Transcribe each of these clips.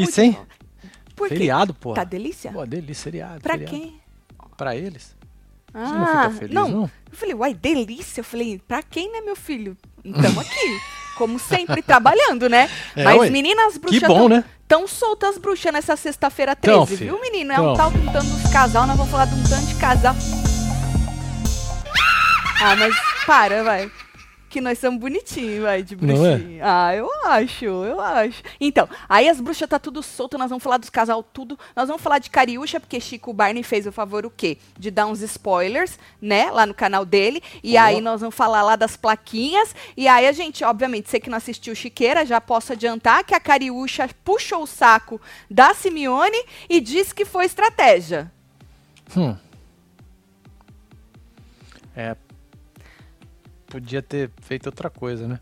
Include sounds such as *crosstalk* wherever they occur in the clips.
Delícia, de hein? Por? Feriado, pô. Tá delícia? Pô, delícia, feriado. pra feriado. quem? Pra eles. Ah, Você não fica feliz, não? Eu falei, uai, delícia. Eu falei, pra quem, né, meu filho? Estamos aqui. *laughs* Como sempre, trabalhando, né? É, Mas, ué. meninas, bruxas Que bom, tão, né? tão soltas as bruxas nessa sexta-feira 13, Tão, filho. viu, menino? É Tão. um tal de um tanto dos casal, nós vamos falar de um tanto de casal. Ah, mas para, vai. Que nós somos bonitinhos, vai, de Não é? bruxinha. Ah, eu acho, eu acho. Então, aí as bruxas tá tudo solto, nós vamos falar dos casal tudo. Nós vamos falar de Cariúcha, porque Chico Barney fez o favor o quê? De dar uns spoilers, né, lá no canal dele. E Boa. aí nós vamos falar lá das plaquinhas. E aí a gente, obviamente, você que não assistiu Chiqueira, já posso adiantar que a Cariúcha puxou o saco da Simeone e disse que foi estratégia. Hum. É. Podia ter feito outra coisa, né?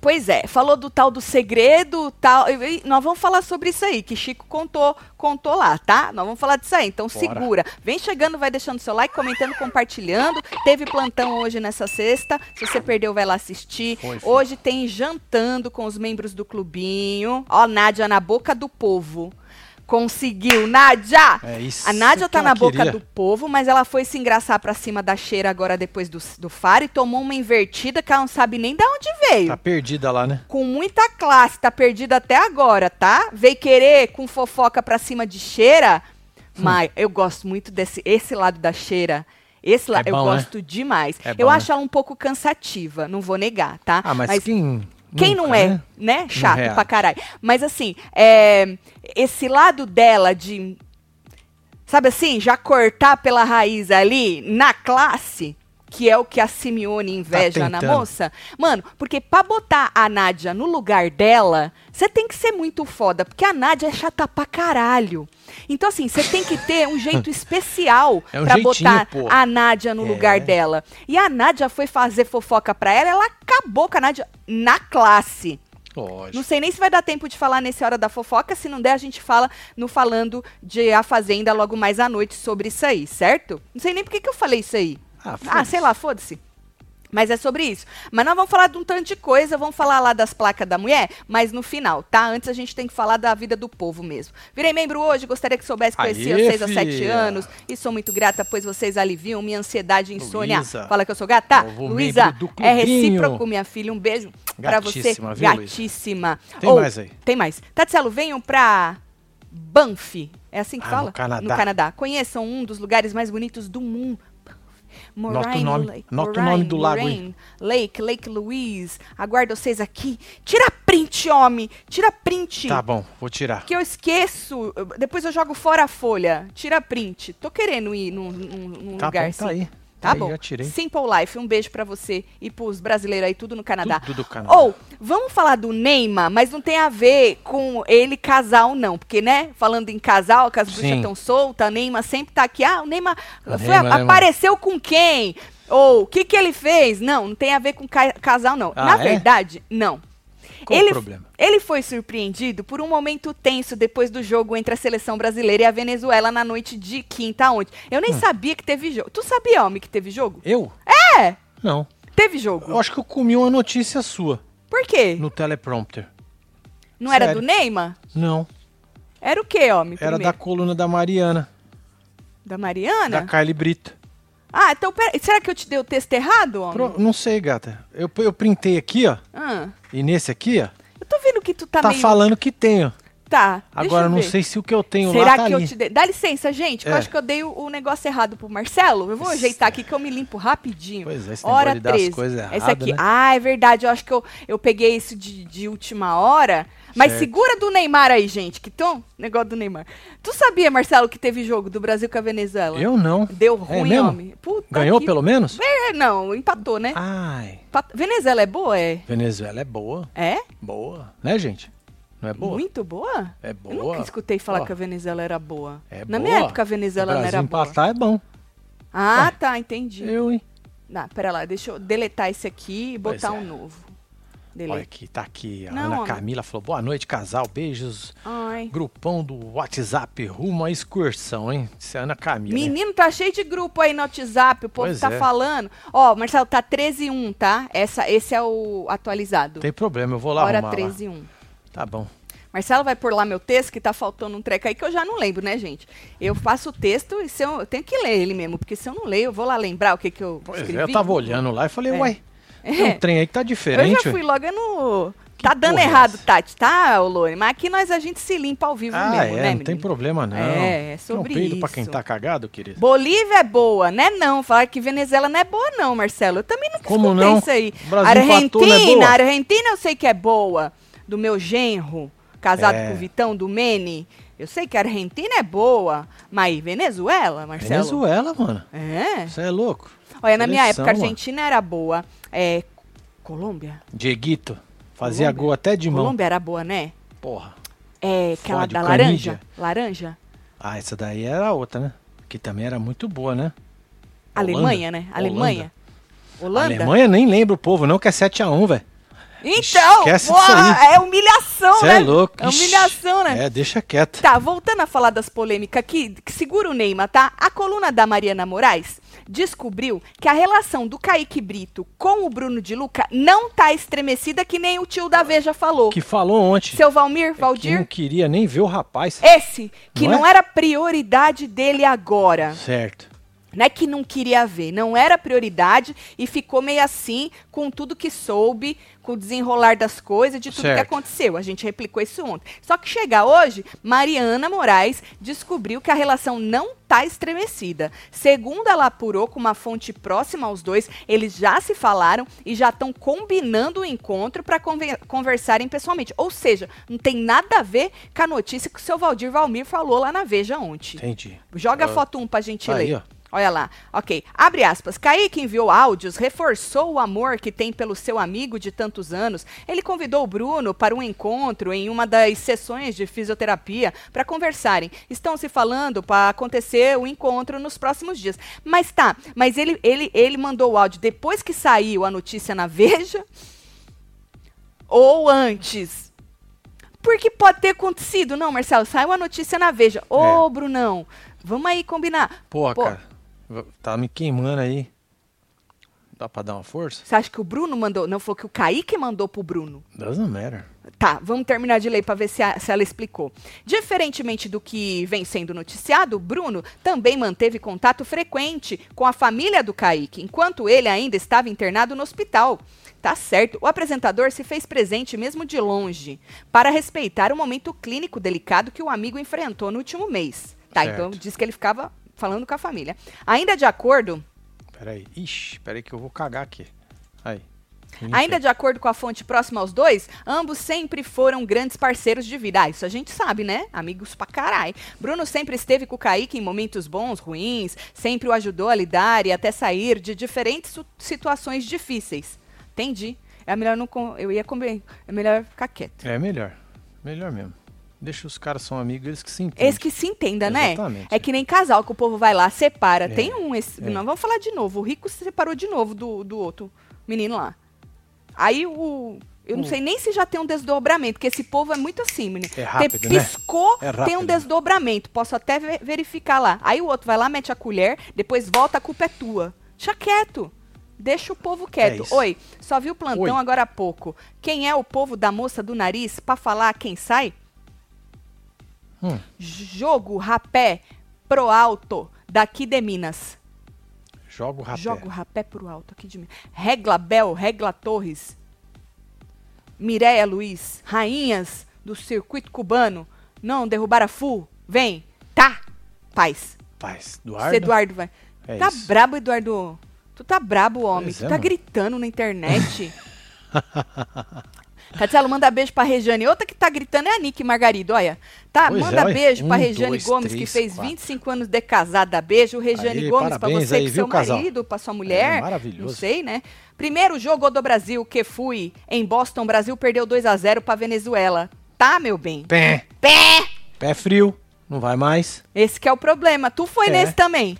Pois é, falou do tal do segredo, tal. e- nós vamos falar sobre isso aí, que Chico contou, contou lá, tá? Nós vamos falar disso aí. Então Bora. segura. Vem chegando, vai deixando seu like, comentando, compartilhando. Teve plantão hoje nessa sexta. Se você perdeu, vai lá assistir. Foi, filho. hoje tem jantando com os membros do clubinho. Ó, Nádia na boca do povo. Conseguiu, Nádia! É isso. A Nádia tá na boca queria. do povo, mas ela foi se engraçar pra cima da cheira agora depois do, do faro e tomou uma invertida que ela não sabe nem de onde veio Tá perdida lá, né? com muita classe, tá perdida até agora, tá? Veio querer com fofoca pra cima de cheira. Hum. Mas eu gosto muito desse esse lado da cheira. Esse lado É eu bom, né? gosto demais. É eu bom, acho ela um pouco cansativa, não vou negar, tá? Ah, mas, quem. quem nunca, não é, né? né? Chato pra caralho. Mas assim, é, esse lado dela de. Sabe assim, já cortar pela raiz ali na classe, que é o que a Simeone inveja na tentando. moça. Mano, porque pra botar a Nádia no lugar dela, você tem que ser muito foda, porque a Nádia é chata pra caralho. Então, assim, você tem que ter um jeito *laughs* especial É um pra jeitinho, botar pô. a Nádia no É. lugar dela. E a Nádia foi fazer fofoca pra ela, ela acabou com a Nádia na classe. Lógico. Não sei nem se vai dar tempo de falar nesse Hora da Fofoca. Se não der, a gente fala no Falando de A Fazenda logo mais à noite sobre isso aí, certo? Não sei nem por que que eu falei isso aí. Ah, Ah, sei lá, foda-se. Mas é sobre isso. Mas nós vamos falar de um tanto de coisa, vamos falar lá das placas da mulher, mas no final, tá? Antes a gente tem que falar da vida do povo mesmo. Virei membro hoje, gostaria que soubesse que conhecia vocês há sete anos e sou muito grata, pois vocês aliviam minha ansiedade e insônia. Luísa. Fala que eu sou gata? Luísa, é recíproco, minha filha. Um beijo pra você. Viu? Gatíssima. Tem Ou, mais aí? Tem mais. Tatielo, venham pra Banff. É assim que Ah, fala? no Canadá. No Canadá. Conheçam um dos lugares mais bonitos do mundo. Nota o nome- Lake, nota o Moraine, nome do lago aí. Moraine Lake, Lake Louise. Aguardo vocês aqui. Tira print, homem. Tira print. Tá bom, vou tirar. Que eu esqueço. Depois eu jogo fora a folha. Tira print. Tô querendo ir num, num- num Tá lugar bom, assim. tá aí. Tá Aí, bom. Simple Life, um beijo pra você e pros brasileiros aí, tudo no Canadá. Tudo do Canadá. Ou, vamos falar do Neymar, mas não tem a ver com ele casal, não. Porque, né, falando em casal, que as bruxas estão soltas, o Neymar sempre tá aqui. Ah, o Neymar, O foi- Neymar, Neymar. apareceu com quem? Ou, o que que ele fez? Não, não tem a ver com ca- casal, não. Ah, Na é? verdade, não. Qual ele, o problema? ele foi surpreendido por um momento tenso depois do jogo entre a seleção brasileira e a Venezuela na noite de quinta ontem. Eu Hum. nem sabia que teve jogo. Tu sabia, homem, que teve jogo? Eu? É, Não. teve jogo. Eu acho que eu comi uma notícia sua Por quê? no teleprompter. Não era sério. do Neymar? Não. Era o quê, homem? Era da primeiro? coluna da Mariana, Da Mariana? da Kylie Brito. Ah, então pera... será que eu te dei o texto errado, homem? Pro- Não sei, gata. Eu, eu printei aqui, ó. Ah, E nesse aqui, ó. eu tô vendo que tu tá, Tá, meio... falando que tem, ó. Tá, Agora não ver. sei se o que eu tenho Será lá tá que ali. eu te dei? Dá licença, gente, que eu É. acho que eu dei o, o negócio errado pro Marcelo. Eu vou Isso. ajeitar aqui que eu me limpo rapidinho. Pois é, esse Hora negócio de dar as 13. coisas Esse errado, aqui. né? Ah, é verdade. Eu acho que eu, eu peguei isso de, de última hora. Mas Certo. segura do Neymar aí, gente. Que tom negócio do Neymar. Tu sabia, Marcelo, que teve jogo do Brasil com a Venezuela? Eu não. Deu É ruim, mesmo? homem. Puta Ganhou que- pelo menos? É, não, empatou, né? Ai, Empat- Venezuela é boa, é? Venezuela é boa. É? Boa. Né, gente? Não é boa? Muito boa? É Eu boa. nunca escutei falar Ó, que a Venezuela era boa. É Na boa. minha época a Venezuela não era boa. empatar é bom. Ah, Ué. tá, entendi. Eu, hein? Não, pera lá, deixa eu deletar esse aqui e botar é. um novo. Olha Delete. aqui, tá aqui. A Não, Ana homem. Camila falou: boa noite, casal. Beijos. Ai. Grupão do WhatsApp rumo à excursão, hein? Isso é a Ana Camila. hein? Menino, tá cheio de grupo aí no WhatsApp, o povo Pois tá é. falando. Ó, Marcelo, tá 13 e 1, tá? Essa, esse é o atualizado. Tem problema, eu vou lá Hora arrumar 13 lá. e 1. Tá bom. Marcelo vai pôr lá meu texto, que tá faltando um treco aí que eu já não lembro, né, gente? Eu faço o texto e se eu, eu tenho que ler ele mesmo, porque se eu não leio, eu vou lá lembrar o que, que eu Pois escrevi. é, eu tava olhando lá e falei, É. uai, tem É. um trem aí que tá Eu diferente. já fui logo no. Tá dando é errado, essa? Tati, tá, Olone? Mas aqui nós a gente se limpa ao vivo Ah, mesmo, é, né, não tem menino? problema não. É, é sobre Tem um peido pra quem isso. tá cagado, querido. Bolívia é boa, né? Não, falar que Venezuela não é boa, não, Marcelo. Eu também nunca Como escutei não? isso aí. Brasil empatou, não é Argentina, boa? Argentina eu sei que é boa. Do meu genro, casado É. com o Vitão do Mene. Eu sei que a Argentina é boa. Mas Venezuela, Marcelo? Venezuela, mano. É. Você é louco. Olha, na minha Seleção, época, a mano. Argentina era boa. É. Colômbia? Dieguito. Fazia Colômbia? gol até de mão. Colômbia era boa, né? Porra. É aquela Fode, da laranja. Laranja? Ah, essa daí era outra, né? Que também era muito boa, né? Alemanha, né? Alemanha. Holanda? Alemanha nem lembra o povo, não, que é 7x1, velho. Então, porra, é humilhação, Você né? é louco. É Ixi. humilhação, né? É, deixa quieto. Tá, voltando a falar das polêmicas aqui, que segura o Neymar, tá? A coluna da Mariana Moraes descobriu que a relação do Kaique Brito com o Bruno de Luca não tá estremecida que nem o tio da Veja falou. Que falou ontem. Seu Valmir, é que Valdir, não queria nem ver o rapaz. esse, que Não não, é? era prioridade dele agora. Certo. Não é que não queria ver, não era prioridade e ficou meio assim com tudo que soube, com o desenrolar das coisas, de tudo Certo. que aconteceu. A gente replicou isso ontem. Só que chega hoje, Mariana Moraes descobriu que a relação não está estremecida. Segundo ela apurou com uma fonte próxima aos dois, eles já se falaram e já estão combinando o encontro para conversarem pessoalmente. Ou seja, não tem nada a ver com a notícia que o seu Valdir Valmir falou lá na Veja ontem. Entendi. Joga a foto 1 pra gente tá ler. aí, ó. Olha lá. Ok. Abre aspas. Kaique enviou áudios, reforçou o amor que tem pelo seu amigo de tantos anos. Ele convidou o Bruno para um encontro em uma das sessões de fisioterapia para conversarem. Estão se falando para acontecer o encontro nos próximos dias. Mas tá, mas ele, ele, ele mandou o áudio depois que saiu a notícia na Veja ou antes? Porque pode ter acontecido. Não, Marcelo, saiu a notícia na Veja. Ô, É. Brunão, vamos aí combinar. Porra, Pô. cara. Tá me queimando aí. Dá pra dar uma força? Você acha que o Bruno mandou? Não, falou que o Kaique mandou pro Bruno. Doesn't matter. Tá, vamos terminar de ler para ver se, a- se ela explicou. Diferentemente do que vem sendo noticiado, Bruno também manteve contato frequente com a família do Kaique, enquanto ele ainda estava internado no hospital. Tá certo, o apresentador se fez presente mesmo de longe, para respeitar o momento clínico delicado que o amigo enfrentou no último mês. Tá, Certo. então diz que ele ficava falando com a família. Ainda de acordo Peraí. Ixi, peraí que eu vou cagar aqui. Aí. Ainda de acordo com a fonte próxima aos dois, ambos sempre foram grandes parceiros de vida. Ah, isso a gente sabe, né? Amigos pra caralho. Bruno sempre esteve com o Kaique em momentos bons, ruins, sempre o ajudou a lidar e até sair de diferentes situações difíceis. Entendi. É melhor não. com- Eu ia comer. É melhor ficar quieto. É melhor. Melhor mesmo. Deixa os caras são amigos, eles que se entendem. Esse que se entenda, né? Exatamente. É que nem casal que o povo vai lá, separa. É, Tem um. Esse, é. Nós vamos falar de novo. O rico se separou de novo do, do outro menino lá. Aí o. Eu não sei nem se já tem um desdobramento, porque esse povo é muito assim, menino. É rápido, Te né? piscou, É tem um desdobramento. Posso até ve- verificar lá. Aí o outro vai lá, mete a colher, depois volta, a culpa é tua. Deixa quieto. Deixa o povo quieto. isso. Oi, só vi o plantão Oi. agora há pouco. Quem é o povo da moça do nariz pra falar quem sai? Hum, Jogo rapé pro alto daqui de Minas. joga o rapé. Jogo rapé pro alto aqui de Minas. Regla Bel, Regla Torres. Mireia Luiz, rainhas do circuito cubano. Não derrubar a full. Vem. Tá. Paz. Paz. Eduardo. Eduardo vai. É tá isso. brabo, Eduardo. Tu tá brabo, homem. Pois tu é, tá mano. gritando na internet. *laughs* Tatielo, manda beijo pra Rejane. Outra que tá gritando é a Nick Margarido, olha. Tá, Pois manda é, beijo pra Um, Rejane dois, Gomes, três, que fez quatro. 25 anos de casada. Beijo, Rejane Aí, Gomes, pra parabéns você, aí, com viu, seu casal? marido, pra sua mulher. É, maravilhoso. Não sei, né? Primeiro jogo do Brasil que fui em Boston, Brasil perdeu 2 a 0 pra Venezuela. Tá, meu bem? Pé. Pé! Pé frio. Não vai mais. Esse que é o problema. Tu foi É. nesse também.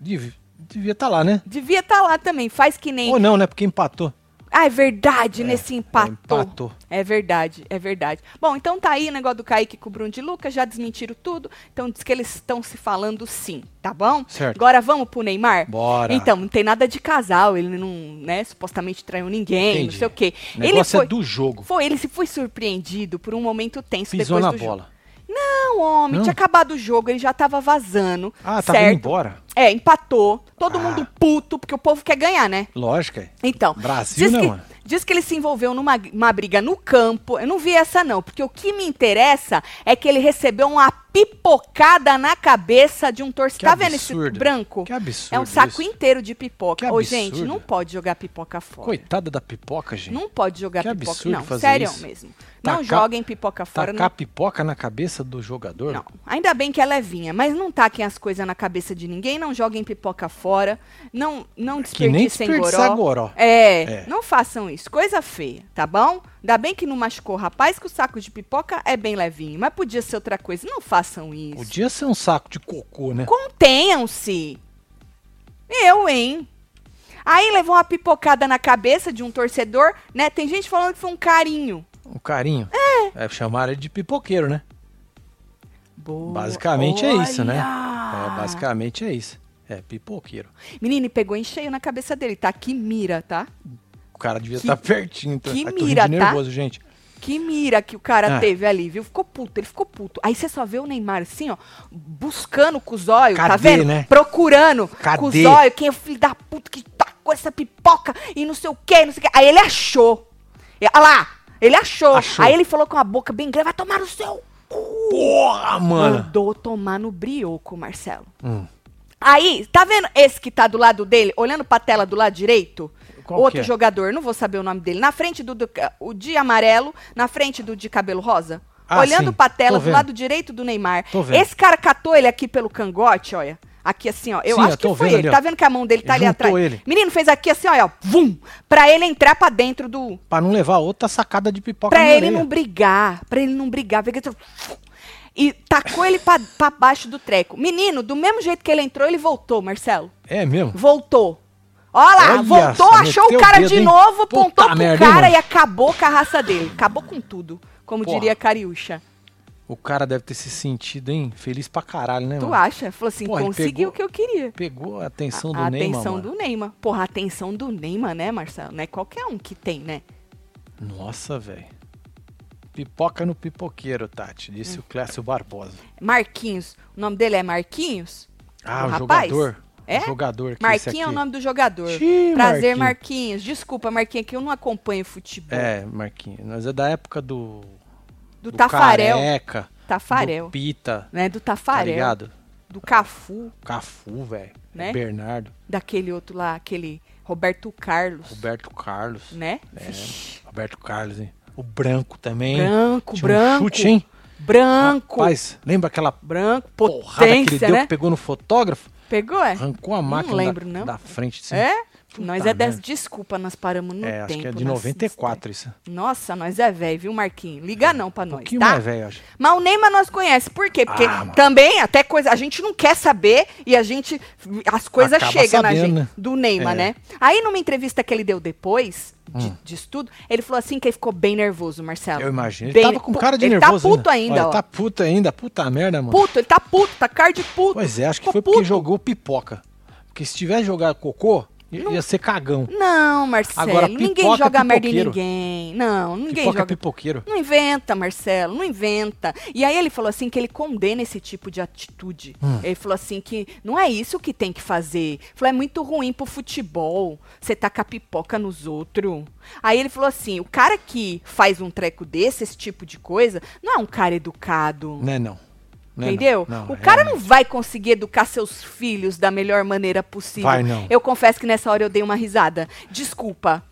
Dev- Devia estar lá, né? Devia estar lá também. Faz que nem Ou não, né? Porque empatou. Ah, é verdade, nesse empatou. Empatou. É verdade, é verdade. Bom, então tá aí o negócio do Kaique com o Bruno de Lucas, já desmentiram tudo. Então diz que eles estão se falando sim, tá bom? Certo. Agora vamos pro Neymar? Bora. Então, não tem nada de casal, ele não, né, supostamente traiu ninguém, não Entendi. sei o quê. O Ele negócio foi, é do jogo. foi, ele se foi surpreendido por um momento tenso Pisou depois na do jogo. bola. Não, homem, Não? tinha acabado o jogo, ele já tava vazando. Ah, certo? indo embora? É, empatou. Todo Ah. mundo puto, porque o povo quer ganhar, né? Lógico. Então, Brasil, diz, né, que, mano? diz que ele se envolveu numa uma briga no campo. Eu não vi essa, não, porque o que me interessa é que ele recebeu uma pipocada na cabeça de um torcedor. Tá vendo esse branco? Que absurdo. É um saco isso. inteiro de pipoca. Que Ô, gente, não pode jogar pipoca fora. Coitada da pipoca, gente. Não pode jogar Que pipoca. absurdo Não, fazer sério isso. mesmo. Não joguem pipoca fora. Tacar pipoca na cabeça do jogador? Não, ainda bem que é levinha, mas não taquem as coisas na cabeça de ninguém, não joguem pipoca fora, não não Que nem desperdicem goró. goró. É, É. não façam isso, coisa feia, tá bom? Ainda bem que não machucou o rapaz, que o saco de pipoca é bem levinho, mas podia ser outra coisa, não façam isso. Podia ser um saco de cocô, né? Contenham-se. Eu, hein? Aí levou uma pipocada na cabeça de um torcedor, né? Tem gente falando que foi um carinho. Um carinho. É. chamaram ele de pipoqueiro, né? Boa. Basicamente é isso, né? Olha! É, basicamente é isso. É, pipoqueiro. Menino, pegou em cheio na cabeça dele, tá? Que mira, tá? O cara devia estar pertinho. Então. que Ai, tô mira, de tá? nervoso, gente. Que mira que o cara Ah. teve ali, viu? Ficou puto, ele ficou puto. Aí você só vê o Neymar assim, ó, buscando com os olhos, tá vendo? né? Procurando Cadê? com os olhos, quem é o filho da puta que tacou essa pipoca e não sei o que, não sei o que. Aí ele achou. Olha lá, ele achou. Achou. Aí ele falou com a boca bem grande, vai tomar no seu cu. Porra, mano. Mandou tomar no brioco, Marcelo. Hum. Aí, tá vendo esse que tá do lado dele, olhando pra tela do lado direito? Qual Outro é? jogador, não vou saber o nome dele. Na frente do, do- o de amarelo, na frente do de cabelo rosa. Ah, olhando sim. pra tela Tô do vendo. lado direito do Neymar. Esse cara catou ele aqui pelo cangote, olha. Aqui assim, ó. Eu Sim, acho eu que foi ele. ali. Tá vendo que a mão dele tá ali atrás? ele. Menino fez aqui assim, ó, ó. Vum! Pra ele entrar pra dentro do. Pra não levar outra sacada de pipoca Pra ele orelha. não brigar, pra ele não brigar. Aqui, E tacou ele pra, pra baixo do treco. Menino, do mesmo jeito que ele entrou, ele voltou, Marcelo. É mesmo? Voltou. Olha lá, Olha voltou, só, achou o cara dedo, de hein? novo, Puta apontou pro merda, hein, cara mano? e acabou com a raça dele. Acabou com tudo, como Porra. diria Cariúcha. O cara deve ter se sentido, hein? Feliz pra caralho, né, Tu mano? acha? Falou assim, Porra, ele conseguiu pegou- o que eu queria. Pegou a atenção do a Neymar, atenção mano. do Neymar. Porra, a atenção do Neymar, né, Marcelo? Não é qualquer um que tem, né? Nossa, velho. Pipoca no pipoqueiro, Tati, disse Hum. o Clécio Barbosa. Marquinhos. O nome dele é Marquinhos? Ah, O o, rapaz? jogador. É? O jogador Marquinhos é o nome do jogador. Xiii, Prazer, Marquinhos. Marquinhos. Desculpa, Marquinhos, que eu não acompanho futebol. É, Marquinhos. Nós é da época do. Do, Tafarel. Careca, Tafarel. Do Pita. Né? Do Tá Tafarel. ligado? do Cafu. Cafu, velho. Né? Bernardo. Daquele outro lá, aquele Roberto Carlos. Roberto Carlos. Né? É, Roberto Carlos, hein? O branco também. Branco, Tinha um branco. chute, hein? Branco. Rapaz, lembra aquela branco, porrada que ele potência, deu né? que pegou no fotógrafo? Pegou, é? Arrancou a máquina lembro, da, não. da frente, assim. É? Puta nós é dessa. Desculpa, nós paramos no É, tempo. acho que é de nós- 94 isso. Nossa, nós é velho, viu, Marquinhos? Liga não pra nós, tá? mais velho, acho. Mas o Neymar nós conhece. Por quê? Porque Ah, também, até coisa, a gente não quer saber e a gente. As coisas chegam na gente. né? Do Neymar, É. né? Aí, numa entrevista que ele deu depois de, Hum. disso tudo, ele falou assim que ele ficou bem nervoso, Marcelo. Eu imagino. Ele Bem- tava com cara de ele nervoso. tá puto ainda. ainda, Olha, ó. Tá puto ainda. Puta merda, mano. Puto, ele tá puto, tá cara de puto. Pois é, acho que foi porque puto. jogou pipoca. Porque se tivesse jogado cocô, ia, ia ser cagão. Não, Marcelo, Agora, ninguém joga merda em pipoqueiro. ninguém. Não, ninguém Pipoca é joga. pipoqueiro. Não inventa, Marcelo, não inventa. E aí ele falou assim que ele condena esse tipo de atitude. Hum. Ele falou assim que não é isso que tem que fazer. Falou, é muito ruim pro futebol. Você taca pipoca nos outros. Aí ele falou assim: o cara que faz um treco desse, esse tipo de coisa, não é um cara educado. Não é não. Não é Entendeu? não. Não, o cara não vai conseguir educar seus filhos da melhor maneira possível. Vai, não. Eu confesso que nessa hora eu dei uma risada. Desculpa.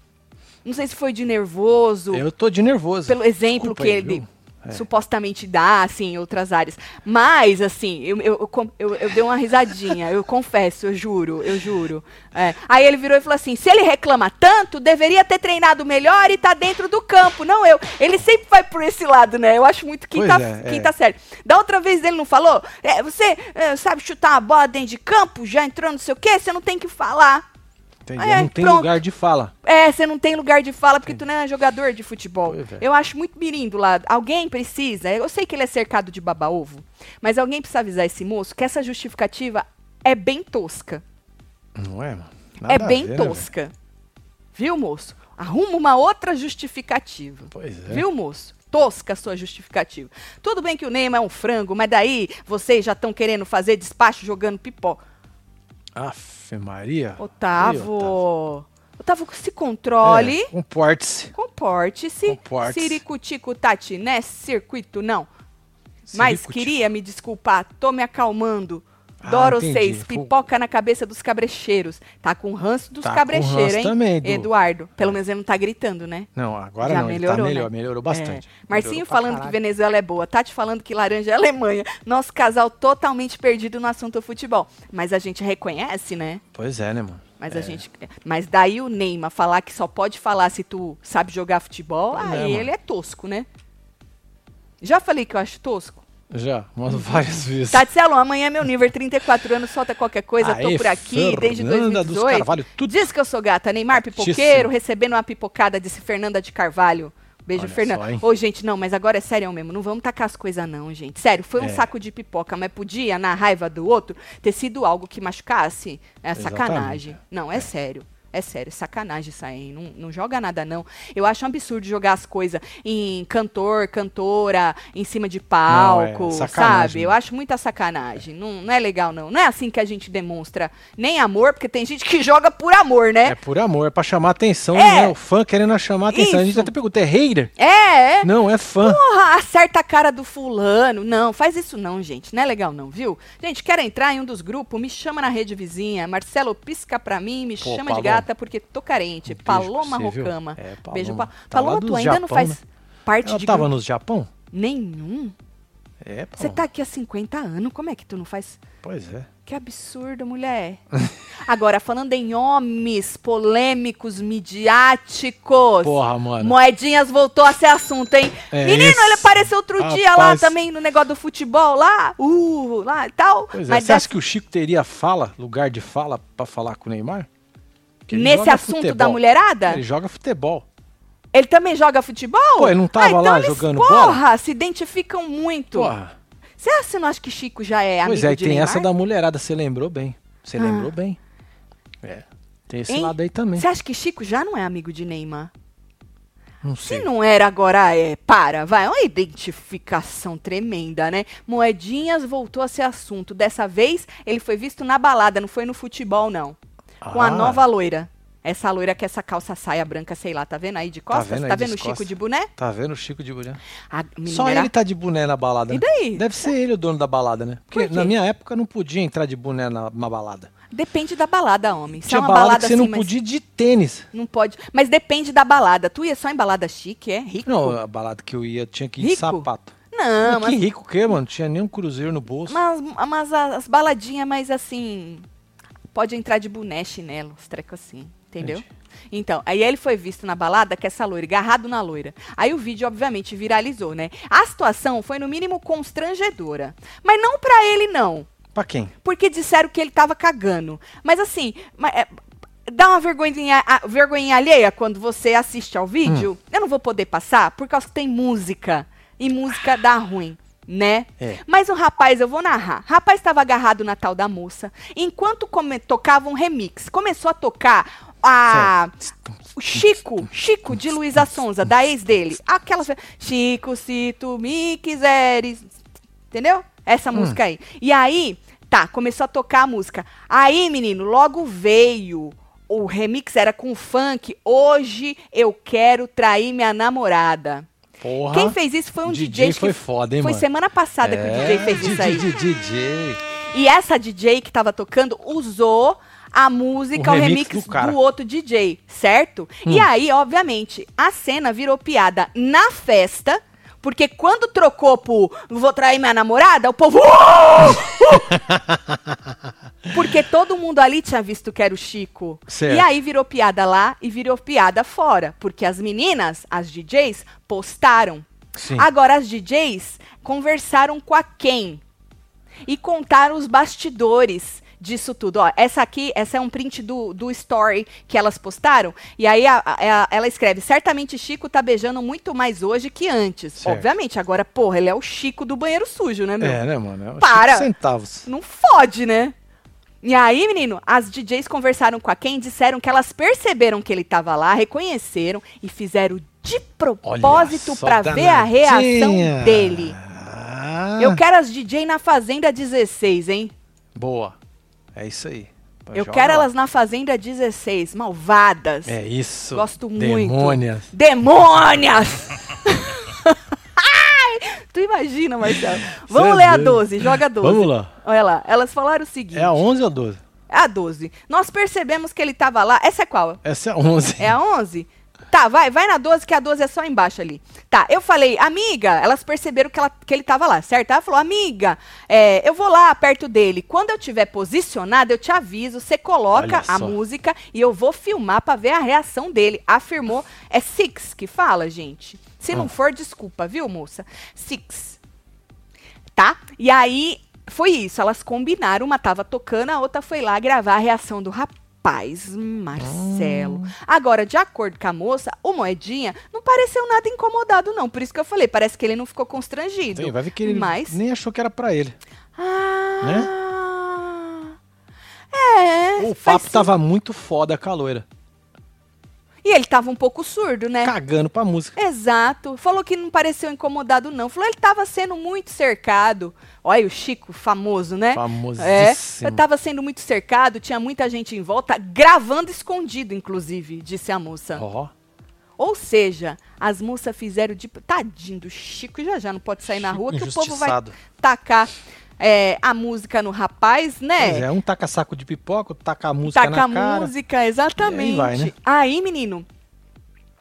Não sei se foi de nervoso, Eu tô de nervoso. pelo exemplo Desculpa que aí, ele viu? É. supostamente dá, assim, em outras áreas. Mas, assim, eu, eu, eu, eu- dei uma risadinha, eu confesso, eu juro, eu juro. É. Aí ele virou e falou assim: se ele reclama tanto, deveria ter treinado melhor e tá dentro do campo, não eu. Ele sempre vai por esse lado, né? Eu acho muito quinta, é, é. quinta série. Da outra vez ele não falou? É, você é, sabe chutar uma bola dentro de campo, já entrou não sei o quê, você não tem que falar. Entendi. É, não tem pronto. lugar de fala. É, você não tem lugar de fala porque tu não é jogador de futebol. É. Eu acho muito mirim do lado. Alguém precisa, eu sei que ele é cercado de baba-ovo, mas alguém precisa avisar esse moço que essa justificativa é bem tosca. Não é, mano? é Nada a bem ver, né, tosca. Viu, moço? Arruma uma outra justificativa. Pois é. Viu, moço? Tosca a sua justificativa. Tudo bem que o Neymar é um frango, mas daí vocês já estão querendo fazer despacho jogando pipoca. Aff, Maria. Otávio. Otávio, se controle. É, Comporte-se. Comporte-se. Comporte-se. Ciricutico Tati, né? Circuito, não. Mas queria me desculpar, tô me acalmando. Ah, Doro entendi. 6, Fu- pipoca na cabeça dos cabrecheiros. Tá com ranço dos Tá cabrecheiros, hein? também, Du. Eduardo. Pelo menos ele não tá gritando, né? Não, agora Já não. ele melhorou, tá melhor, né? melhorou bastante. É. Marcinho Melhorou falando que. Venezuela é boa. Tati falando que laranja é Alemanha. Nosso casal totalmente perdido no assunto futebol. Mas a gente reconhece, né? Pois é, né, mano? Mas a gente. Mas daí o Neymar falar que só pode falar se tu sabe jogar futebol, Pois é, aí mano. ele é tosco, né? Já falei que eu acho tosco? Já, umas várias vezes. Tatselo, amanhã é meu nível, 34 anos, solta qualquer coisa, tô Aê, por aqui desde Fernanda dos 2018. Carvalho, tudo. Diz que eu sou gata. Neymar, pipoqueiro, recebendo uma pipocada, disse Fernanda de Carvalho. Beijo, Olha Fernanda. Ô, gente, não, mas agora é sério mesmo. Não vamos tacar as coisas, não, gente. Sério, foi um É. saco de pipoca, mas podia, na raiva do outro, ter sido algo que machucasse. É sacanagem. Exatamente. Não, é, sério. É sério, sacanagem isso aí. Não, não joga nada, não. Eu acho um absurdo jogar as coisas em cantor, cantora, em cima de palco, Não, é sabe? Eu acho muita sacanagem. Não, não é legal, não. Não é assim que a gente demonstra nem amor, porque tem gente que joga por amor, né? É por amor, é pra chamar atenção, É. né? O fã querendo chamar atenção. A gente Isso. até pergunta, é hater? É, é. Não, é fã. Porra, acerta a cara do fulano. Não, faz isso não, gente. Não é legal não, viu? Gente, quer entrar em um dos grupos? Me chama na rede vizinha. Marcelo, pisca pra mim, me Pô, chama de gata porque tô carente. Um Paloma viu? Rocama. É, Paloma. Beijo, pa Tá Paloma, tu ainda não Japão, faz né? parte Ela de tava grupo no Japão? nenhum. É. Você tá aqui há 50 anos, como é que tu não faz... Pois é. Que absurdo, mulher. *laughs* Agora, falando em homens polêmicos, midiáticos. Porra, mano. Moedinhas voltou a ser assunto, hein? É Menino, esse. ele apareceu outro dia lá Rapaz. também no negócio do futebol lá. Uh, lá e tal. Pois é. Mas Você acha dessa- que o Chico teria fala, lugar de fala, pra falar com o Neymar? Nesse assunto futebol. da mulherada? Ele joga futebol. Ele também joga futebol? Pô, ele não tava ah, então lá eles, jogando porra, bola? se identificam muito. Porra. Você acha- não acha que Chico já é amigo Pois é, e de tem Neymar? essa da mulherada, você lembrou bem. Você Ah. lembrou bem. É. Tem esse Hein? lado aí também. Você acha que Chico já não é amigo de Neymar? Não Se sei. não era, agora é. Para, vai. É uma identificação tremenda, né? Moedinhas voltou a ser assunto. Dessa vez, ele foi visto na balada, não foi no futebol, não. Com a Ah. nova loira. Essa loira que essa calça saia branca, sei lá, tá vendo aí de costas? vendo aí Tá de vendo o Chico costas? de boné? Tá vendo o Chico de boné? A Só era- ele tá de boné na balada. E né? daí? Deve ser ele o dono da balada, né? Porque Por na minha época não podia entrar de boné na, na balada. Depende da balada, homem. Se Tinha é uma balada, balada que você assim, não podia de tênis. não pode. Mas depende da balada. Tu ia só em balada chique, é? Rico? Não, a balada que eu ia tinha que ir de Rico? sapato. Não, Mas mas, que rico o quê, mano? Tinha nem um cruzeiro no bolso. mas, mas as baladinhas mais assim. Pode entrar de boné, chinelo, os trecos assim. Entendeu? Entendi. Então, aí ele foi visto na balada com essa loira, agarrado na loira. Aí o vídeo, obviamente, viralizou, né? A situação foi, no mínimo, constrangedora. Mas não pra ele, não. Pra quem? Porque disseram que ele tava cagando. Mas assim, é, dá uma vergonhinha, vergonhinha alheia quando você assiste ao vídeo. Hum. Eu não vou poder passar por causa que tem música. E música dá ruim, né? É. Mas o rapaz, eu vou narrar. Rapaz estava agarrado na tal da moça. Enquanto come- tocava um remix, começou a tocar a. O Chico, Chico de Luísa Sonza, da ex dele. Aquelas. Chico, se tu me quiseres. Entendeu? Essa música aí. E aí, tá, começou a tocar a música. Aí, menino, logo veio. O remix era com funk. Hoje eu quero trair minha namorada. Porra. Quem fez isso foi um DJ, DJ que foi foda, hein, Foi mano? semana passada que o DJ É, fez isso aí. DJ, DJ. E essa DJ que tava tocando usou a música, O o remix remix, do do, outro DJ, certo? Hum. E aí, obviamente, a cena virou piada na festa, porque quando trocou pro vou trair minha namorada, o povo. *laughs* porque todo mundo ali tinha visto que era o Chico. Certo. E aí virou piada lá e virou piada fora, porque as meninas, as DJs, postaram. Sim. Agora as DJs conversaram com a quem? E contaram os bastidores disso tudo. Ó, essa aqui, essa é um print do, do story que elas postaram. E aí a- a- ela escreve: certamente Chico tá beijando muito mais hoje que antes. Certo. Obviamente, agora, porra, ele é o Chico do banheiro sujo, né, meu? É, né, mano? É Para. centavos. Não fode, né? E aí, menino, as DJs conversaram com a Ken, disseram que elas perceberam que ele tava lá, reconheceram e fizeram de propósito pra ver a reação dele. Ah, Eu quero as DJ na Fazenda 16, hein? Boa. É isso aí. Eu quero lá. elas na Fazenda 16, malvadas. É isso. Gosto muito. Demônias. Demônias! *laughs* Ai, tu imagina, Marcelo. Vamos Cê é ler a doido. 12, joga a 12. Vamos lá. Olha lá, elas falaram o seguinte. É a 11 ou a 12? É a 12. Nós percebemos que ele tava lá. Essa é qual? Essa é a 11. É a 11? Tá, vai, vai na 12, que a 12 é só embaixo ali. Tá, eu falei, amiga, elas perceberam que, ela, que ele tava lá, certo? Ela falou, amiga, é, eu vou lá perto dele. Quando eu tiver posicionada, eu te aviso, você coloca a música e eu vou filmar pra ver a reação dele. Afirmou. É Six que fala, gente. Se não Ah. for, desculpa, viu, moça? Six. Tá? E aí, foi isso. Elas combinaram, uma tava tocando, a outra foi lá gravar a reação do rapaz, Marcelo. Agora, de acordo com a moça, o Moedinha não pareceu nada incomodado, não. Por isso que eu falei, parece que ele não ficou constrangido. Sim, vai ver que ele Mas. nem achou que era pra ele. Ah. É. O papo tava muito foda com a loira. E ele tava um pouco surdo, né? Cagando pra música. Exato. Falou que não pareceu incomodado, não. Falou ele tava sendo muito cercado. Olha o Chico, famoso, né? É, Famosíssimo. eu tava sendo muito cercado, tinha muita gente em volta, gravando escondido, inclusive, disse a moça. Ó. Ou seja, as moças fizeram de. Tadinho do Chico, já já não pode sair na rua, que o povo vai tacar é, a música no rapaz, né? Pois é, um taca saco de pipoca, taca a música Taca a na cara. música, exatamente. Aí vai, né? Aí, menino,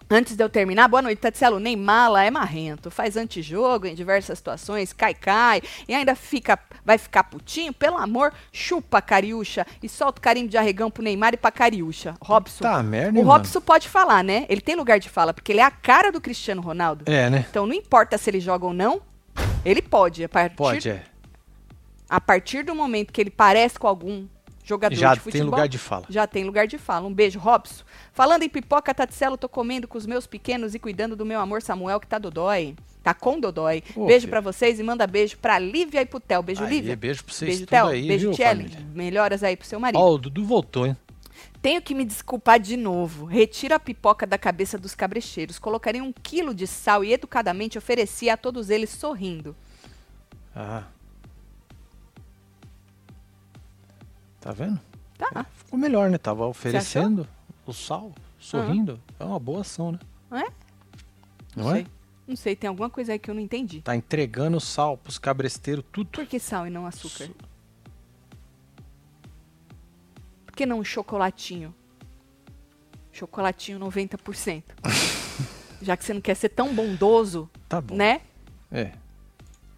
antes de eu terminar, boa noite, Tatselo. Neymar lá é marrento, faz antijogo em diversas situações, cai, cai, e ainda fica, vai ficar putinho. Pelo amor, chupa Cariúcha e solta o carimbo de arregão pro Neymar e pra Cariúcha. Robson. Tá merda, o hein, Robson pode falar, né? Ele tem lugar de fala, porque ele é a cara do Cristiano Ronaldo. mano? É, né? Então não importa se ele joga ou não, ele pode. A partir, Pode, é. A partir do momento que ele parece com algum jogador Já de futebol, tem lugar de fala. já tem lugar de fala. Um beijo, Robson. Falando em pipoca, Tatselo, tô comendo com os meus pequenos e cuidando do meu amor Samuel, que tá dodói. Tá com dodói. Ô, beijo pra vocês e manda beijo pra Lívia e pro Theo. Beijo, Aí, Lívia. beijo pra vocês Beijo, tudo Theo. aí, beijo, Tchelle. Melhoras aí pro seu marido. Ó, o Dudu voltou, hein? Tenho que me desculpar de novo. Retira a pipoca da cabeça dos cabrecheiros. Colocaria um quilo de sal e educadamente oferecia a todos eles sorrindo. Ah. Tá vendo? Tá. Ficou melhor, né? Tava oferecendo o sal, sorrindo. É uma boa ação, né? Não é? Não é? sei. Não sei, tem alguma coisa aí que eu não entendi. Tá entregando sal pros cabresteiros, tudo. Por que sal e não açúcar? Por que não um chocolatinho? Chocolatinho 90%. *laughs* Já que você não quer ser tão bondoso, Tá bom. né? É.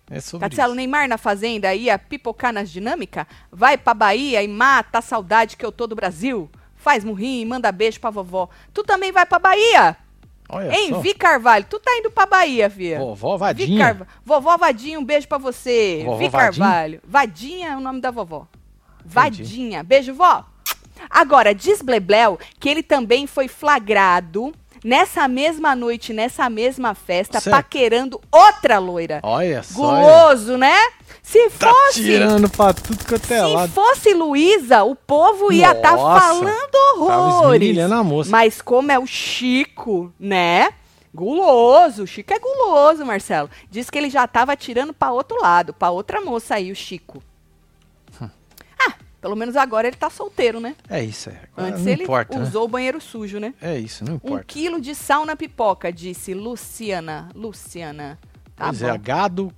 É sobre Tatiana, o isso. Neymar na fazenda ia pipocar nas dinâmicas? Vai pra Bahia e mata a saudade que eu tô do Brasil? Faz murrinho e manda beijo pra vovó. Tu também vai pra Bahia? Olha Hein, só. Vi Carvalho? Tu tá indo pra Bahia, filha? Vovó Vi Vadinha. Carva- Vovó Vadinha, um beijo pra você. Vovó Vi Vadinha? Carvalho. Vadinha é o nome da vovó. Vadinha. Beijo, vó. Agora, diz Blebleu que ele também foi flagrado nessa mesma noite, nessa mesma festa, Certo. paquerando outra loira. Olha só. Guloso, né? Se Tá fosse. tirando pra tudo quanto é Se lado. fosse Luísa, o povo ia estar Nossa, falando horrores. a moça. Mas como é o Chico, né? Guloso, o Chico é guloso, Marcelo. Diz que ele já tava tirando pra outro lado, pra outra moça aí, o Chico. Pelo menos agora ele tá solteiro, né? É isso, é. Antes não ele importa, né? usou o banheiro sujo, né? É isso, não Um importa. quilo de sal na pipoca, disse Luciana. Luciana. Tá pois bom. é, gado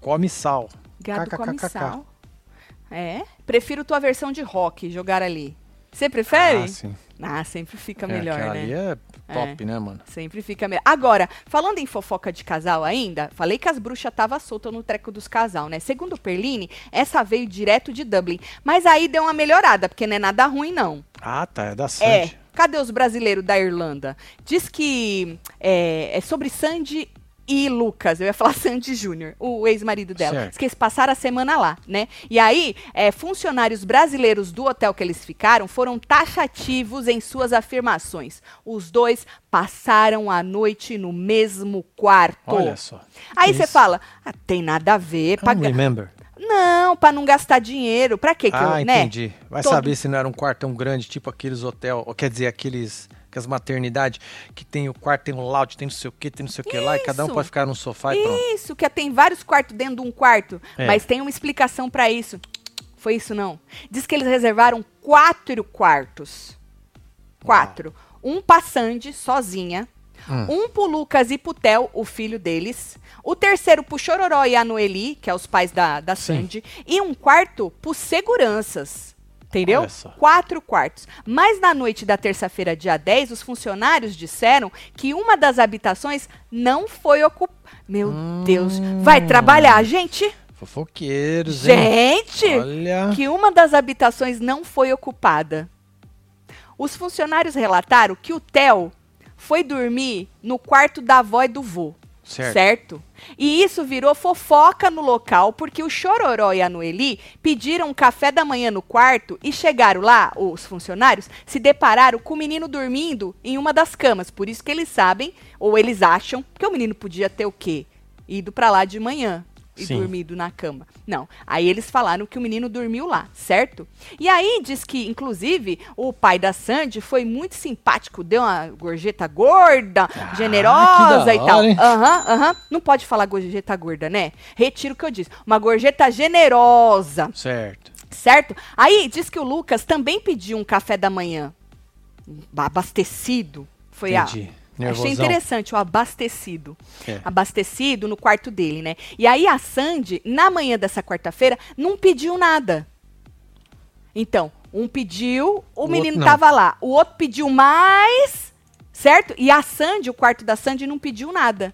come sal. Gado come sal. É? Prefiro tua versão de rock, jogar ali. Você prefere? Ah, sim. Ah, sempre fica É, melhor, aquela né? ali é top, né, mano? Sempre fica melhor. Agora, falando em fofoca de casal ainda, falei que as bruxas estavam soltas no treco dos casal, né? Segundo Perline, essa veio direto de Dublin. Mas aí deu uma melhorada, porque não é nada ruim, não. Ah, tá, é da É. Sandy. Cadê os brasileiros da Irlanda? Diz que é, é sobre Sandy e Lucas, eu ia falar *laughs* Sandy Júnior, o ex-marido dela, Certo. eles passaram a semana lá, né? E aí, é, funcionários brasileiros do hotel que eles ficaram foram taxativos em suas afirmações. Os dois passaram a noite no mesmo quarto. Olha só. Aí você fala, ah, tem nada a ver. Pra remember. Não, pra não gastar dinheiro. Pra quê que ah, eu, né? entendi. Vai Todo- saber se não era um quartão grande, tipo aqueles hotel, ou quer dizer, aqueles aquelas maternidades que tem o quarto, tem um lounge, tem não sei o que, tem não sei o que lá, e cada um Isso. pode ficar num sofá e pronto. Isso, que tem vários quartos dentro de um quarto. É. Mas tem uma explicação pra isso. Foi isso não. Diz que eles reservaram quatro quartos. Quatro. Um pra Sandy, sozinha. Hum. Um pro Lucas e pro Theo, o filho deles. O terceiro pro Chororó e a Noeli, que é os pais da, da Sim. Sandy. E um quarto pros seguranças. Entendeu? Quatro quartos. Mas na noite da terça-feira, dia 10, os funcionários disseram que uma das habitações não foi ocupada. Meu Deus. Vai trabalhar, gente? Fofoqueiros? Gente! Olha. Que uma das habitações não foi ocupada. Os funcionários relataram que o Theo foi dormir no quarto da avó e do vô. Certo. E isso virou fofoca no local, porque o Chororó e a Noeli pediram um café da manhã no quarto e chegaram lá, os funcionários, se depararam com o menino dormindo em uma das camas. Por isso que eles sabem, ou eles acham, que o menino podia ter o quê? Ido pra lá de manhã e Sim. dormido na cama. Não. Aí eles falaram que o menino dormiu lá, certo? E aí diz que, inclusive, o pai da Sandy foi muito simpático, deu uma gorjeta gorda, Ah, generosa e tal. hora, hein? Aham, aham. Não pode falar gorjeta gorda, né? Retiro o que eu disse. Uma gorjeta generosa, Certo. certo? Aí diz que o Lucas também pediu um café da manhã abastecido. Foi a. Entendi. Achei Nervosão. interessante o abastecido. É. Abastecido no quarto dele, né? E aí a Sandy, na manhã dessa quarta-feira, não pediu nada. Então, um pediu, o, O menino tava lá. O outro pediu mais, certo? E a Sandy, o quarto da Sandy, não pediu nada.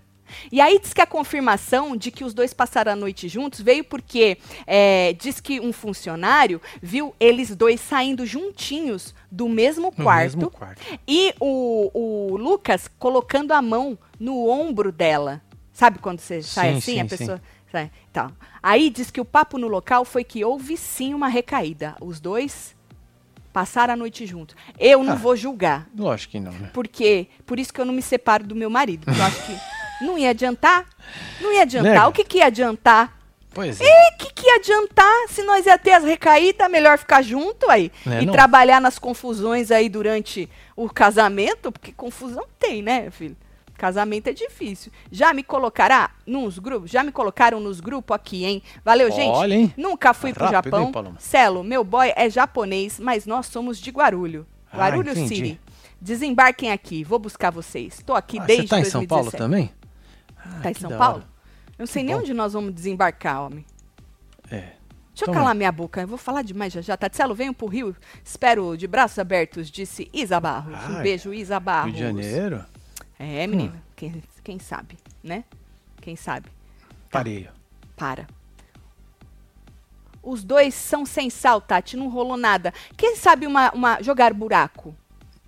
E aí diz que a confirmação de que os dois passaram a noite juntos veio porque é, diz que um funcionário viu eles dois saindo juntinhos do mesmo quarto mesmo quarto. e o, o Lucas colocando a mão no ombro dela. Sabe quando você sai Sim, assim, sim, a sim. pessoa. sai? Então, aí diz que o papo no local foi que houve sim uma recaída. Os dois passaram a noite juntos. Eu não Ah. vou julgar, Lógico que não, né? porque por isso que eu não me separo do meu marido. Porque eu acho que não ia adiantar. Não ia adiantar. Nega. O que, que ia adiantar? Pois é. O que, que ia adiantar se nós ia ter as recaídas? Melhor ficar junto aí. Né, e não? trabalhar nas confusões aí durante o casamento, porque confusão tem, né, filho? Casamento é difícil. Já me colocará nos grupos? Já me colocaram nos grupos aqui, hein? Valeu, gente. Olha, hein? Nunca fui pro Rápido, Japão. hein, Paloma? Celo, meu boy é japonês, mas nós somos de Guarulho. Ah, Guarulho entendi. City. Desembarquem aqui, vou buscar vocês. Tô aqui Ah, desde você tá em 2017. São Paulo também? Ah, Tá em São Paulo? Eu não sei Que nem bom. onde nós vamos desembarcar, homem. É. Deixa eu Toma calar aí. minha boca, eu vou falar demais já já. Tatielo, venho pro Rio, espero de braços abertos, disse Isa Barros. Um Ai, beijo, Isa Barros. Rio de Janeiro? É, menina, quem, quem sabe, né? Quem sabe. Parei. Para. Os dois são sem sal, Tati, não rolou nada. Quem sabe uma, uma jogar buraco?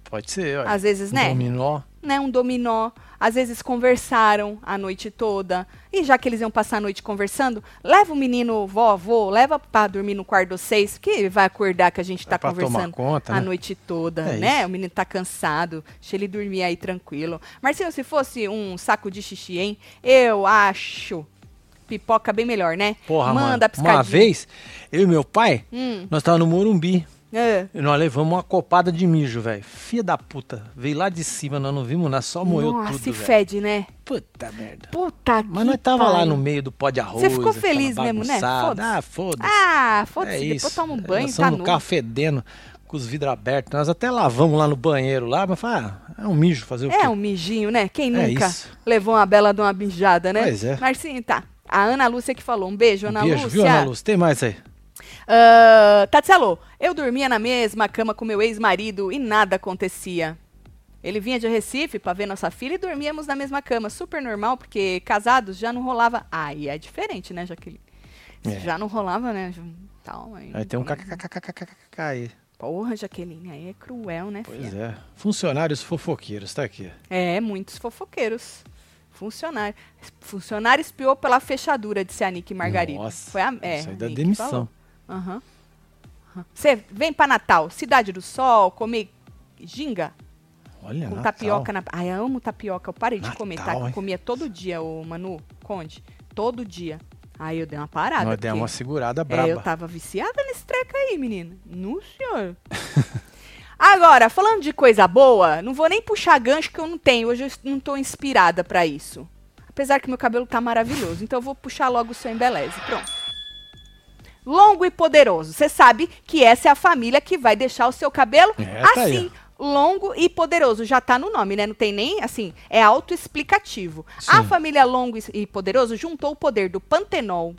Pode ser, olha. Às vezes, né? Dominó. né, um dominó. Às vezes conversaram a noite toda. E já que eles iam passar a noite conversando, leva o menino vovô, leva pra dormir no quarto dos seis, que vai acordar que a gente tá É tomar conversando conta, a né? noite toda, É né? isso. O menino tá cansado, deixa ele dormir aí tranquilo. Marcinho, se fosse um saco de xixi, hein? Eu acho pipoca bem melhor, né? Porra, Manda mano. Uma vez, eu e meu pai, Hum. nós tava no Morumbi. É. E nós levamos uma copada de mijo, velho. Filha da puta. Veio lá de cima, nós não vimos nada, só moeu Nossa, tudo, e velho. fede, né? Puta merda. Puta Mas nós tava lá pariu. no meio do pó de arroz. Você ficou feliz mesmo, né? Foda-se. Ah, foda-se. Ah, é foda-se, depois isso. toma um banho, Nós tá nu. no carro fedendo, com os vidros abertos. Nós até lavamos lá no banheiro lá, mas fala, ah, é um mijo fazer o quê? É um mijinho, né? Quem É nunca isso. levou uma bela de uma mijada, né? Pois é. Marcinho, tá. A Ana Lúcia que falou. Um beijo, Um Ana beijo, Lúcia. viu, Ana Lúcia? Tem mais aí. Ah, Tatselo, eu dormia na mesma cama com meu ex-marido e nada acontecia. Ele vinha de Recife pra ver nossa filha e dormíamos na mesma cama. Super normal, porque casados já não rolava. Aí é diferente, né, Jaqueline? É. Já não rolava, né? Tal, aí, Aí tem um kkkkkk aí. Porra, Jaqueline, aí é cruel, né, Pois filha? é. Funcionários fofoqueiros, tá aqui. É, muitos fofoqueiros. Funcionário. Funcionário espiou pela fechadura, disse a Nick Margarida. Nossa, Foi a, é, isso aí Nick demissão. falou. Aham. Aham. Você vem pra Natal, Cidade do Sol, comer ginga Olha, com Natal. tapioca na. Ai, eu amo tapioca. Eu parei de Natal, comer, tá? Eu comia todo dia, o Manu Conde. Todo dia. Aí eu dei uma parada. Nós demos porque- uma segurada é, braba. eu tava viciada nesse treco aí, menina. No senhor. *laughs* Agora, falando de coisa boa, não vou nem puxar gancho que eu não tenho. Hoje eu não tô inspirada pra isso. Apesar que meu cabelo tá maravilhoso. Então eu vou puxar logo o seu embeleze. Pronto. Longo e poderoso. Você sabe que essa é a família que vai deixar o seu cabelo É, tá assim. Longo e poderoso, já tá no nome, né? Não tem nem, assim, é autoexplicativo. A família Longo e- e Poderoso juntou o poder do pantenol,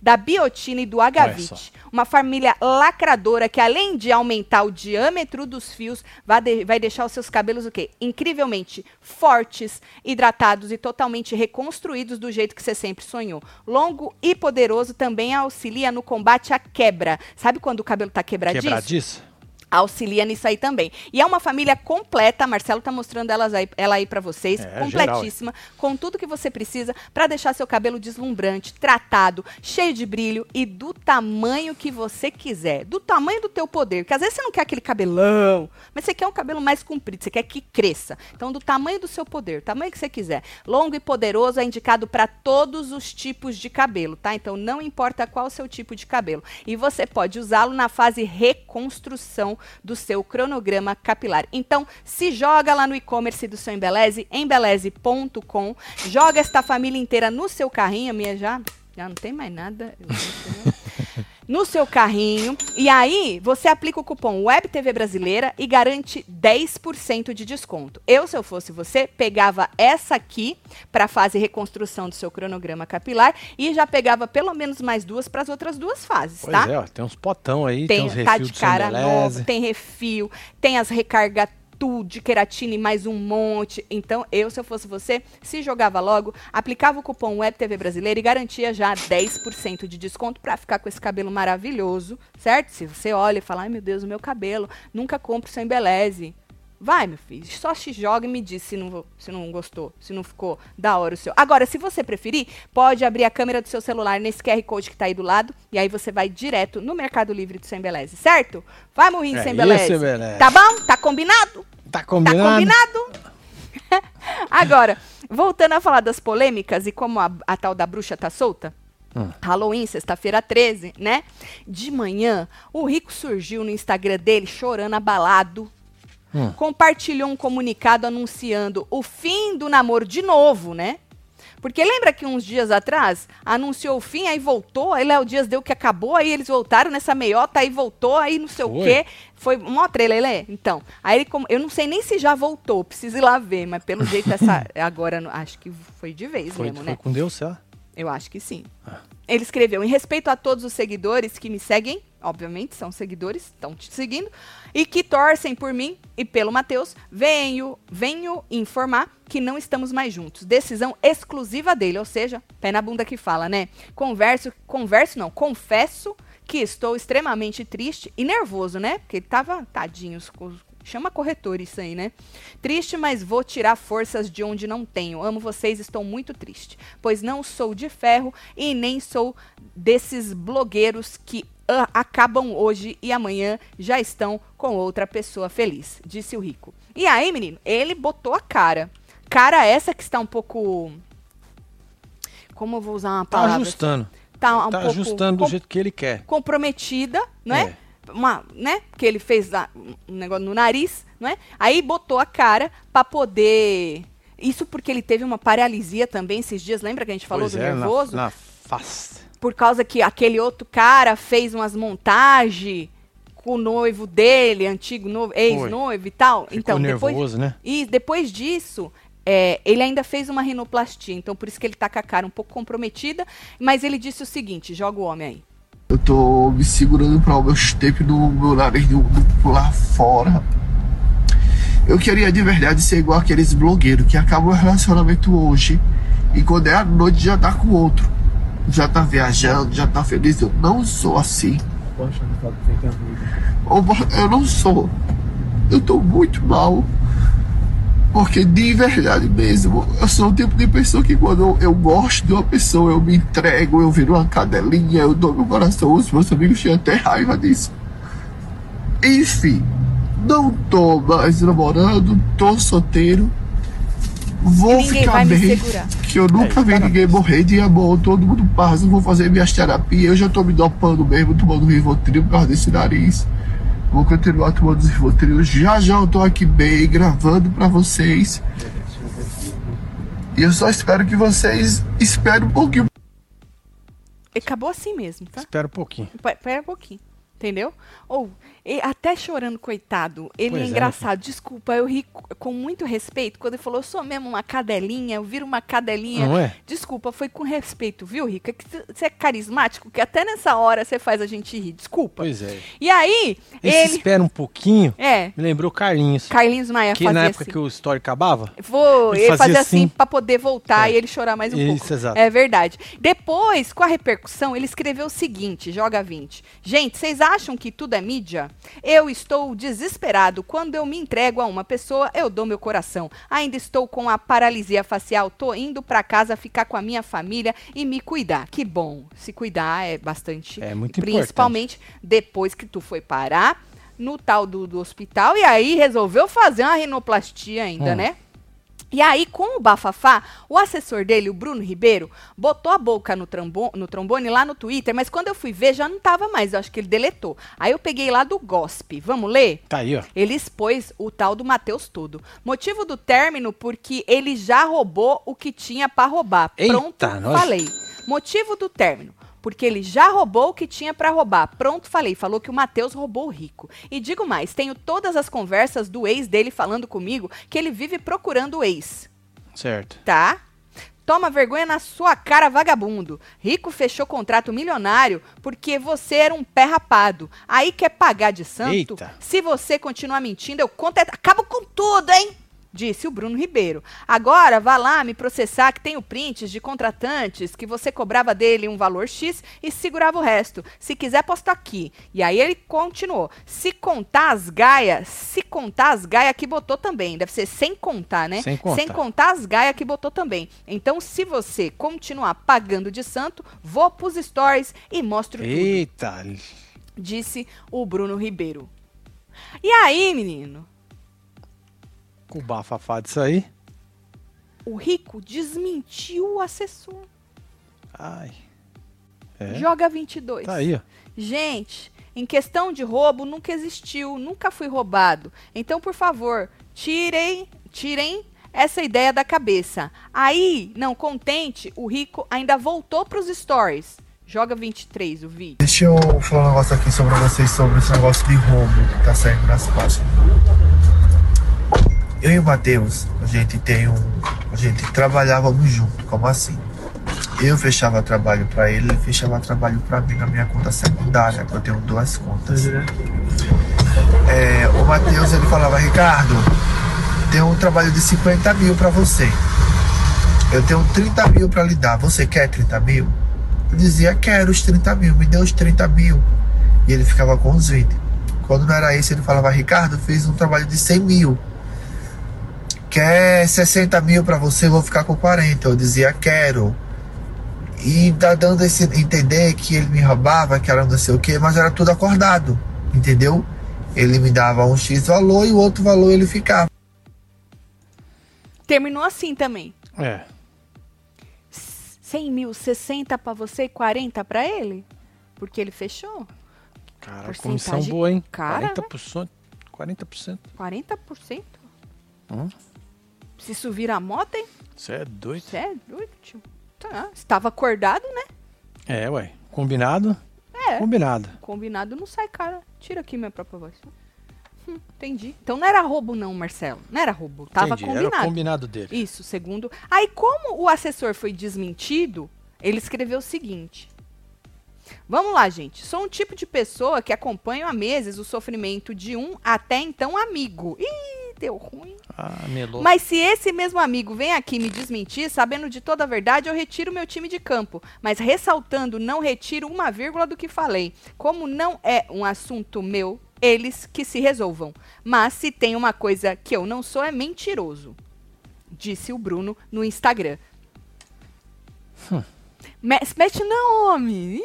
da biotina e do H20. Uma família lacradora que, além de aumentar o diâmetro dos fios, vai, de- vai deixar os seus cabelos o quê? Incrivelmente fortes, hidratados e totalmente reconstruídos do jeito que você sempre sonhou. Longo e poderoso também auxilia no combate à quebra. Sabe quando o cabelo tá quebradiço? Quebradiço? Auxilia nisso aí também. E é uma família completa, Marcelo tá mostrando elas aí, ela aí para vocês, É, completíssima, com tudo que você precisa para deixar seu cabelo deslumbrante, tratado, cheio de brilho e do tamanho que você quiser, do tamanho do teu poder, porque às vezes você não quer aquele cabelão, mas você quer um cabelo mais comprido, você quer que cresça. Então, do tamanho do seu poder, tamanho que você quiser. Longo e poderoso é indicado para todos os tipos de cabelo, tá? Então, não importa qual o seu tipo de cabelo. E você pode usá-lo na fase reconstrução do seu cronograma capilar. Então, se joga lá no e-commerce do seu Embeleze, embeleze.com, joga esta família inteira no seu carrinho, minha já, já não tem mais nada. eu não sei, né? No seu carrinho. E aí, você aplica o cupom WebTV Brasileira e garante 10% de desconto. Eu, se eu fosse você, pegava essa aqui para a fase reconstrução do seu cronograma capilar e já pegava pelo menos mais duas para as outras duas fases, Pois tá? é, ó, tem uns potão aí, tem, Tem, uns tá refis de do cara nova, tem refil, tem as recarga tudo queratina e mais um monte. Então, eu, se eu fosse você, se jogava logo, aplicava o cupom WebTV Brasileira e garantia já 10% de desconto para ficar com esse cabelo maravilhoso, certo? Se você olha e fala, ai meu Deus, o meu cabelo, nunca compre seu embeleze. Vai, meu filho, só se joga e me diz se não, se não gostou, se não ficou da hora o seu. Agora, se você preferir, pode abrir a câmera do seu celular nesse QR Code que tá aí do lado, e aí você vai direto no Mercado Livre do Sem Beleze, certo? Vai, Morrinho É Sem. Beleze. Tá bom? Tá combinado? Tá Tá combinado? combinado? *laughs* Agora, voltando a falar das polêmicas e como a, a tal da bruxa tá solta. Hum. Halloween, sexta-feira 13, né? De manhã, o Rico surgiu no Instagram dele chorando abalado. Hum. Compartilhou um comunicado anunciando o fim do namoro de novo, né? Porque lembra que uns dias atrás anunciou o fim, aí voltou, aí Léo Dias deu que acabou, aí eles voltaram nessa meiota, aí voltou, aí não sei o Foi? quê. Foi uma trela, Lelê? Então, aí ele, como- eu não sei nem se já voltou, preciso ir lá ver, mas pelo jeito essa, *laughs* agora, acho que foi de vez Foi, mesmo, foi né? com Deus, sei lá. Eu acho que sim. Ah. Ele escreveu: em respeito a todos os seguidores que me seguem, obviamente são seguidores, estão te seguindo, e que torcem por mim e pelo Matheus, venho, venho informar que não estamos mais juntos. Decisão exclusiva dele, ou seja, pé na bunda que fala, né? Converso, converso não, confesso que estou extremamente triste e nervoso, né? Porque ele tava, tadinhos, co- chama corretor isso aí, né? Triste, mas vou tirar forças de onde não tenho. Amo vocês, estou muito triste, pois não sou de ferro e nem sou desses blogueiros que ah, acabam hoje e amanhã já estão com outra pessoa feliz, disse o Rico. E aí, menino, ele botou a cara. Cara essa que está um pouco como eu vou usar uma Tá palavra? ajustando. Tá um tá ajustando do jeito que ele quer. comprometida, não é? É. Uma, né? Que ele fez lá um negócio no nariz, não é? Aí botou a cara pra poder. Isso porque ele teve uma paralisia também esses dias. Lembra que a gente falou Pois do é, nervoso? Na, na face. Por causa que aquele outro cara fez umas montagens com o noivo dele, antigo noivo, ex-noivo e tal. Ficou então, depois, nervoso, né? e depois disso, é, ele ainda fez uma rinoplastia, então por isso que ele tá com a cara um pouco comprometida. Mas ele disse o seguinte: joga o homem aí. Eu tô me segurando para o meu tape no meu nariz não, pular fora. Eu queria de verdade ser igual aqueles blogueiros que acabam o relacionamento hoje e quando é a noite já tá com outro. Já tá viajando, já tá feliz. Eu não sou assim. Bo- Eu não sou. Eu tô muito mal. Porque de verdade mesmo, eu sou o tipo de pessoa que quando eu, eu gosto de uma pessoa, eu me entrego, eu viro uma cadelinha, eu dou meu coração. Os meus amigos tinham até raiva disso. Enfim, não tô mais namorando, tô solteiro. Vou ficar bem. Que eu nunca vi ninguém morrer de amor, todo mundo passa, vou fazer minhas terapias, eu já tô me dopando mesmo, tomando Rivotril por causa desse nariz. Vou continuar tomando os Rivotril. Já já eu tô aqui bem, gravando pra vocês. E eu só espero que vocês esperem um pouquinho. Acabou assim mesmo, tá? Espera um pouquinho. Pe- Pera um pouquinho. Entendeu? Ou, e- até chorando, coitado. Ele Pois é é, engraçado. Desculpa, eu ri co- com muito respeito. Quando ele falou, eu sou mesmo uma cadelinha, eu viro uma cadelinha. Não é? Desculpa, foi com respeito, viu, Rica? Que Você é carismático, que até nessa hora você faz a gente rir. Desculpa. Pois é. E aí, Esse ele. espera um pouquinho. É, Me lembrou Carlinhos. Carlinhos Maia que na época assim. que o story acabava, Vou, Ele ele fazia fazia assim assim. pra poder voltar É. e ele chorar mais um Isso, pouco. exato. É verdade. Depois, com a repercussão, ele escreveu o seguinte: joga 20. Gente, vocês acham que tudo é mídia? Eu estou desesperado. Quando eu me entrego a uma pessoa, eu dou meu coração. Ainda estou com a paralisia facial. Tô indo pra casa ficar com a minha família e me cuidar. Que bom. Se cuidar é bastante. É muito importante. Principalmente depois que tu foi parar no tal do, do hospital e aí resolveu fazer uma rinoplastia ainda, Hum. né? E aí, com o bafafá, o assessor dele, o Bruno Ribeiro, botou a boca no, trambo- no trombone lá no Twitter, mas quando eu fui ver, já não tava mais, eu acho que ele deletou. Aí eu peguei lá do GOSP, vamos ler? tá aí, ó. Ele expôs o tal do Matheus Todo. Motivo do término, porque ele já roubou o que tinha pra roubar. Eita, Pronto, nós- falei. Motivo do término. Porque ele já roubou o que tinha pra roubar. Pronto, falei. Falou que o Matheus roubou o rico. E digo mais, tenho todas as conversas do ex dele falando comigo que ele vive procurando o ex. Certo. Tá? Toma vergonha na sua cara, vagabundo. Rico fechou contrato milionário porque você era um pé rapado. Aí quer pagar de santo? Eita. Se você continuar mentindo, eu conto. Acabo com tudo, hein? Disse o Bruno Ribeiro. Agora vá lá me processar que tenho prints de contratantes que você cobrava dele um valor X e segurava o resto. Se quiser, posto aqui. E aí ele continuou. Se contar as gaias, se contar as gaias que botou também. Deve ser sem contar, né? Sem contar. Sem contar as gaias que botou também. Então, se você continuar pagando de santo, vou pros stories e mostro tudo Eita. disse o Bruno Ribeiro. E aí, menino, o bafafá disso aí. o Rico desmentiu o assessor. Ai. É. Joga 22. Tá aí, ó. Gente, em questão de roubo, nunca existiu, nunca fui roubado. Então, por favor, tirem, tirem essa ideia da cabeça. Aí, não contente, o Rico ainda voltou pros stories. Joga 23 o vídeo. Deixa eu falar um negócio aqui sobre vocês sobre esse negócio de roubo que tá saindo nas páginas. Eu e o Matheus, a gente tem um. A gente trabalhávamos junto, como assim? Eu fechava trabalho pra ele, ele fechava trabalho pra mim na minha conta secundária, que eu tenho duas contas. É, o Matheus ele falava, Ricardo, tem um trabalho de 50 mil pra você. Eu tenho 30 mil pra lhe dar. Você quer 30 mil? Eu dizia, quero os 30 mil, me dê os 30 mil. E ele ficava com os 20. Quando não era isso, ele falava, Ricardo, fiz um trabalho de 100 mil. Quer 60 mil pra você, eu vou ficar com 40. Eu dizia, quero. E tá dando esse entender que ele me roubava, que era não sei o que, mas era tudo acordado, entendeu? Ele me dava um X valor e o outro valor ele ficava. Terminou assim também. É. 100 mil, 60 pra você e 40 pra ele? Porque ele fechou? Cara, comissão boa, hein? cara, né? 40%. 40%. 40%? Hum. Se isso vira moda, hein? Você é doido. Você é doido, tio. Tá. Estava acordado, né? É, ué. Combinado? É. Combinado. Combinado não sai, cara. Tira aqui minha própria voz. Hum, entendi. Então não era roubo, não, Marcelo. Não era roubo. Tava Entendi. combinado. Era o combinado dele. Isso, segundo. Aí, como o assessor foi desmentido, ele escreveu o seguinte. Vamos lá, gente. Sou um tipo de pessoa que acompanho há meses o sofrimento de um até então amigo. Ih, deu ruim. Ah, melou. Mas se esse mesmo amigo vem aqui me desmentir, sabendo de toda a verdade, eu retiro meu time de campo. Mas ressaltando, não retiro uma vírgula do que falei. Como não é um assunto meu, eles que se resolvam. Mas se tem uma coisa que eu não sou, é mentiroso. Disse o Bruno no Instagram. Hum. Me- Mete nome.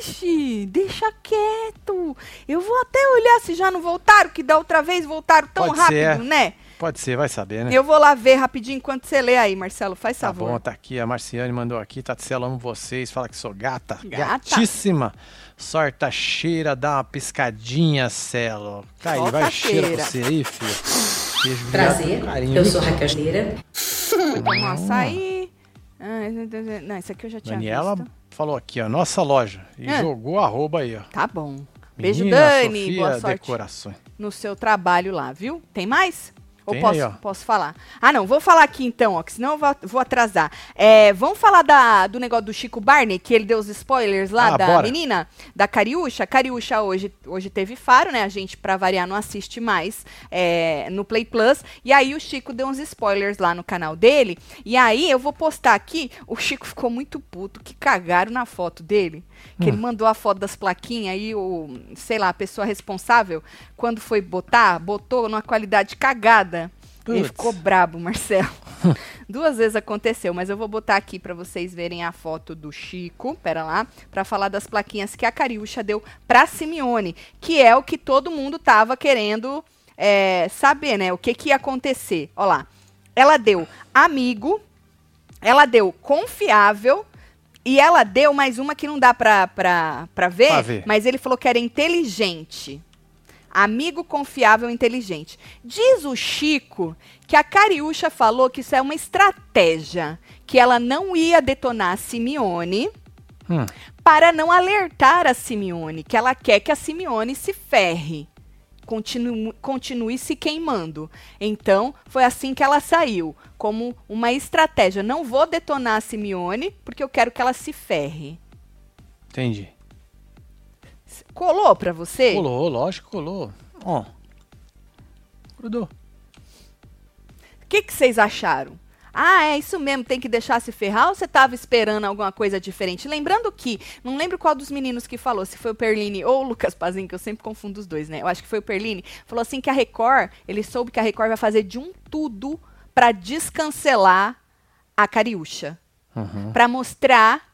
Ixi, deixa quieto. Eu vou até olhar se já não voltaram, que da outra vez voltaram tão Pode rápido, ser. né? Pode ser, vai saber, né? Eu vou lá ver rapidinho enquanto você lê aí, Marcelo. Faz Tá favor. bom, tá aqui. A Marciane mandou aqui. Tatselo, amo vocês. Fala que sou gata. Gata. Gatíssima. Sorta cheira, dá uma piscadinha, Celo. Tá aí, vai cheira cheira. você aí, filho. Beijo, Prazer, eu sou Raquel Schneira. Foi tomar um açaí. Ah, não, isso aqui eu já tinha Daniela visto. falou aqui, ó, nossa loja. E Ah. jogou arroba aí, ó. Tá bom. Beijo, Menina Dani. Sofia Boa sorte Decorações. no seu trabalho lá, viu? Tem mais? Ou Tem posso, aí, posso falar? Ah, não, vou falar aqui então, ó, que senão eu vou, vou atrasar. É, vamos falar da, do negócio do Chico Barney, que ele deu os spoilers lá Ah, da bora. menina, da Cariúcha. Cariúcha hoje, hoje teve faro, né? A gente, pra variar, não assiste mais é, no Play Plus. E aí o Chico deu uns spoilers lá no canal dele. E aí eu vou postar aqui, o Chico ficou muito puto, que cagaram na foto dele. Que ele mandou a foto das plaquinhas e o, sei lá, a pessoa responsável, quando foi botar, botou numa qualidade cagada. Ele Putz. ficou brabo, Marcelo. *laughs* Duas vezes aconteceu, mas eu vou botar aqui pra vocês verem a foto do Chico, pera lá, pra falar das plaquinhas que a Cariúcha deu pra Simeone, que é o que todo mundo tava querendo é, saber, né? O que que ia acontecer. Ó lá. Ela deu amigo, ela deu confiável e ela deu mais uma que não dá pra, pra, pra ver, Pra ver. mas ele falou que era inteligente. Amigo confiável e inteligente. Diz o Chico que a Cariúcha falou que isso é uma estratégia, que ela não ia detonar a Simeone Hum. para não alertar a Simeone, que ela quer que a Simeone se ferre. Continue, continue se queimando. Então, foi assim que ela saiu, como uma estratégia. Não vou detonar a Simeone, porque eu quero que ela se ferre. Entendi. Colou pra você? Colou, lógico, colou. Ó. Grudou. O que que vocês acharam? Ah, é isso mesmo, tem que deixar se ferrar ou você estava esperando alguma coisa diferente? Lembrando que, não lembro qual dos meninos que falou, se foi o Perline ou o Lucas Pazinho, que eu sempre confundo os dois, né? Eu acho que foi o Perline, falou assim que a Record, ele soube que a Record vai fazer de um tudo para descancelar a Cariúcha. Uhum. Pra mostrar.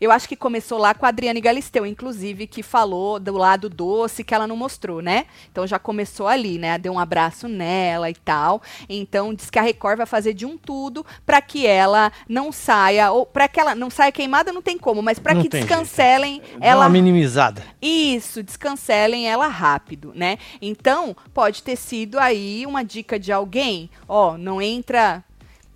Eu acho que começou lá com a Adriane Galisteu, inclusive, que falou do lado doce que ela não mostrou, né? Então já começou ali, né? Deu um abraço nela e tal. Então diz que a Record vai fazer de um tudo pra que ela não saia ou para que ela não saia queimada não tem como, mas pra Não que descancelem ela uma minimizada. isso, descancelem ela rápido, né? Então, pode ter sido aí uma dica de alguém, ó, não entra.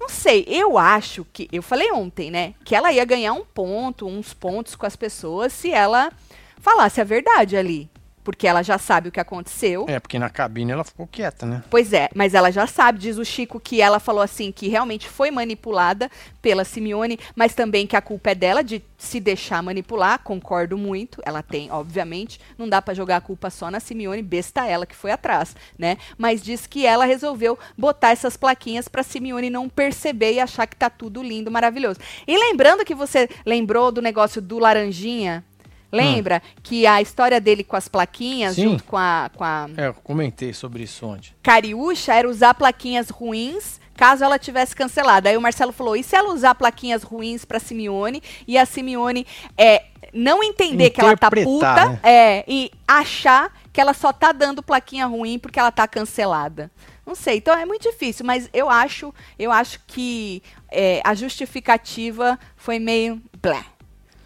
Não sei, eu acho que. Eu falei ontem, né? Que ela ia ganhar um ponto, uns pontos com as pessoas se ela falasse a verdade ali. Porque ela já sabe o que aconteceu. É, porque na cabine ela ficou quieta, né? Pois é, mas ela já sabe, diz o Chico, que ela falou assim, que realmente foi manipulada pela Simeone, mas também que a culpa é dela de se deixar manipular, concordo muito, ela tem, obviamente, não dá pra jogar a culpa só na Simeone, besta ela que foi atrás, né? Mas diz que ela resolveu botar essas plaquinhas pra Simeone não perceber e achar que tá tudo lindo, maravilhoso. E lembrando que você lembrou do negócio do laranjinha, lembra que a história dele com as plaquinhas, Sim. junto com a, com a É, eu comentei sobre isso ontem. Cariúcha era usar plaquinhas ruins caso ela tivesse cancelado. Aí o Marcelo falou: e se ela usar plaquinhas ruins pra Simeone e a Simeone é, não entender que ela tá puta né? é, e achar que ela só tá dando plaquinha ruim porque ela tá cancelada? Não sei, então é muito difícil, mas eu acho, eu acho que é, a justificativa foi meio blé.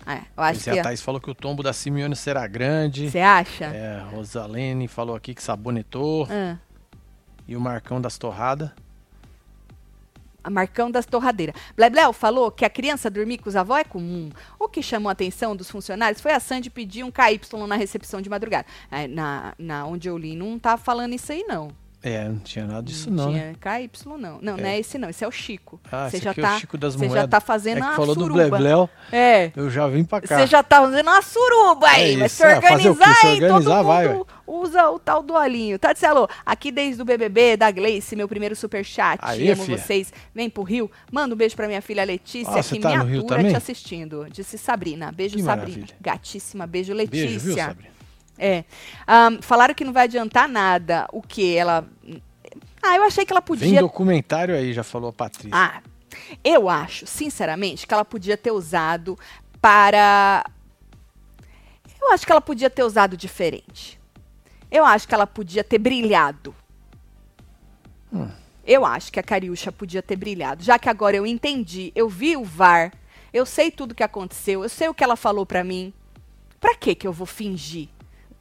É, eu acho Pois é, que. a Thaís falou que o tombo da Simeone será grande. Você acha? É, Rosalene falou aqui que sabonetou. Ah. E o Marcão das Torradas. A Marcão das Torradeiras. Blebleu falou que a criança dormir com os avós é comum. O que chamou a atenção dos funcionários foi a Sandy pedir um KY na recepção de madrugada. Aí, na, na onde eu li, não tá falando isso aí, não. É, não tinha nada disso não, né? tinha KY, não. Não, não é esse não. Esse é o Chico. Ah, Você esse já aqui é tá, o Chico das Você já Moedas. tá fazendo É que uma falou do suruba. Blebleu, É. eu já vim pra cá. Você já tá fazendo uma suruba aí, É mas se é, organizar Se aí, todo organizar, vai, mundo usa o tal do olhinho. Tatielo, aqui desde o BBB, da Gleice, meu primeiro superchat, Aí, amo fia. vocês. Vem pro Rio, manda um beijo pra minha filha Letícia, Ah, que tá me atura te assistindo. Disse Sabrina, beijo Que Sabrina. maravilha. Gatíssima, beijo Letícia. Beijo, viu, Sabrina? É. Ahn, falaram que não vai adiantar nada. O que? Ela. Ah, eu achei que ela podia. documentário aí, já falou a Patrícia. Ah, eu acho, sinceramente, que ela podia ter usado para. Eu acho que ela podia ter usado diferente. Eu acho que ela podia ter brilhado. Eu acho que a Cariúcha podia ter brilhado. Já que agora eu entendi, eu vi o VAR, eu sei tudo que aconteceu, eu sei o que ela falou pra mim. Pra que que eu vou fingir?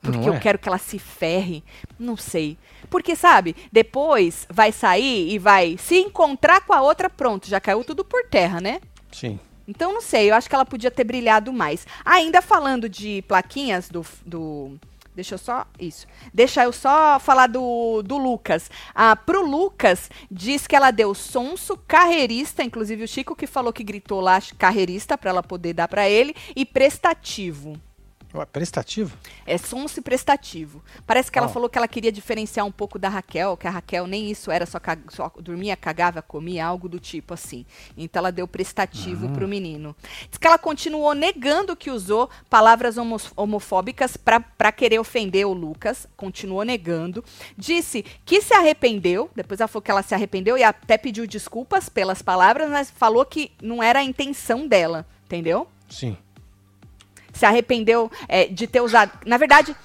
Porque Não eu é? quero que ela se ferre? Não sei. Porque, sabe, depois vai sair e vai se encontrar com a outra, pronto, já caiu tudo por terra, né? Sim. Então, não sei, eu acho que ela podia ter brilhado mais. Ainda falando de plaquinhas do. do deixa eu só. Isso. Deixa eu só falar do, do Lucas. Ah, pro Lucas, diz que ela deu sonso, carreirista, inclusive o Chico que falou que gritou lá carreirista pra ela poder dar pra ele, e prestativo. Ué, prestativo? É sonso e prestativo. Parece que ela Ó. falou que ela queria diferenciar um pouco da Raquel, que a Raquel nem isso era, só, ca- só dormia, cagava, comia, algo do tipo assim. Então ela deu prestativo pro menino. Diz que ela continuou negando que usou palavras homos- homofóbicas pra querer ofender o Lucas. Continuou negando. Disse que se arrependeu, depois ela falou que ela se arrependeu e até pediu desculpas pelas palavras, mas falou que não era a intenção dela, entendeu? Sim. Se arrependeu é, de ter usado. Na verdade,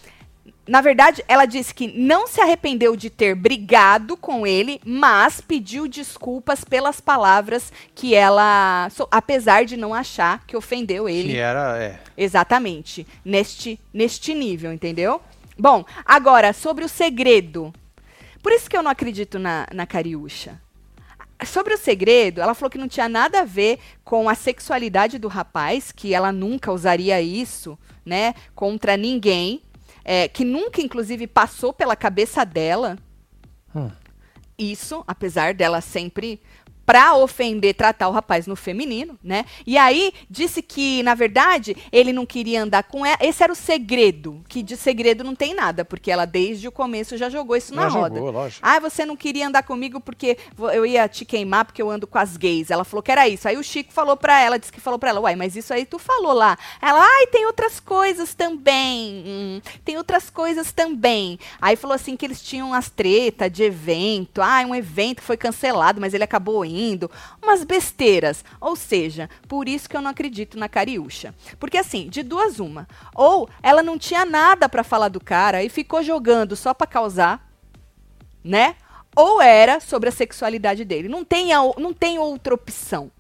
na verdade, ela disse que não se arrependeu de ter brigado com ele, mas pediu desculpas pelas palavras que ela, apesar de não achar que ofendeu ele. Que era, é. Exatamente. Neste, neste nível, entendeu? Bom, agora, sobre o segredo. Por isso que eu não acredito na, na Cariúcha. Sobre o segredo, ela falou que não tinha nada a ver com a sexualidade do rapaz, que ela nunca usaria isso, né, contra ninguém, é, que nunca, inclusive, passou pela cabeça dela Hum. isso, apesar dela sempre pra ofender, tratar o rapaz no feminino, né? E aí disse que, na verdade, ele não queria andar com ela. Esse era o segredo, que de segredo não tem nada, porque ela desde o começo já jogou isso na Já roda. jogou, lógico. Ah, você não queria andar comigo porque eu ia te queimar porque eu ando com as gays. Ela falou que era isso. Aí o Chico falou pra ela, disse que falou pra ela, uai, mas isso aí tu falou lá. Ela, ai, tem outras coisas também. Hum, tem outras coisas também. Aí falou assim que eles tinham umas treta de evento. Ah, um evento foi cancelado, mas ele acabou indo. Umas besteiras. Ou seja, por isso que eu não acredito na Cariúcha. Porque assim, de duas uma. Ou ela não tinha nada pra falar do cara e ficou jogando só pra causar né? Ou era sobre a sexualidade dele. Não tem, a- não tem outra opção.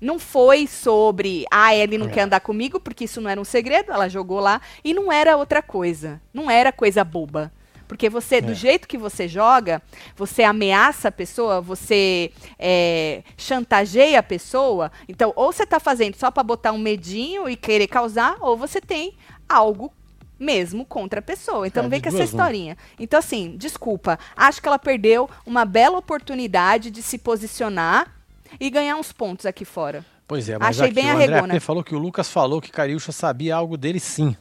Não foi sobre, ah, ele não É. quer andar comigo, porque isso não era um segredo, ela jogou lá, e não era outra coisa. Não era coisa boba. Porque você, do É. jeito que você joga, você ameaça a pessoa, você é, chantageia a pessoa. Então, ou você tá fazendo só pra botar um medinho e querer causar, ou você tem algo mesmo contra a pessoa. Então É, vem com essa uma. historinha. Então, assim, desculpa. Acho que ela perdeu uma bela oportunidade de se posicionar e ganhar uns pontos aqui fora. Pois é, mas Achei aqui bem o André arregona. Falou que o Lucas falou que Cariúcha sabia algo dele sim.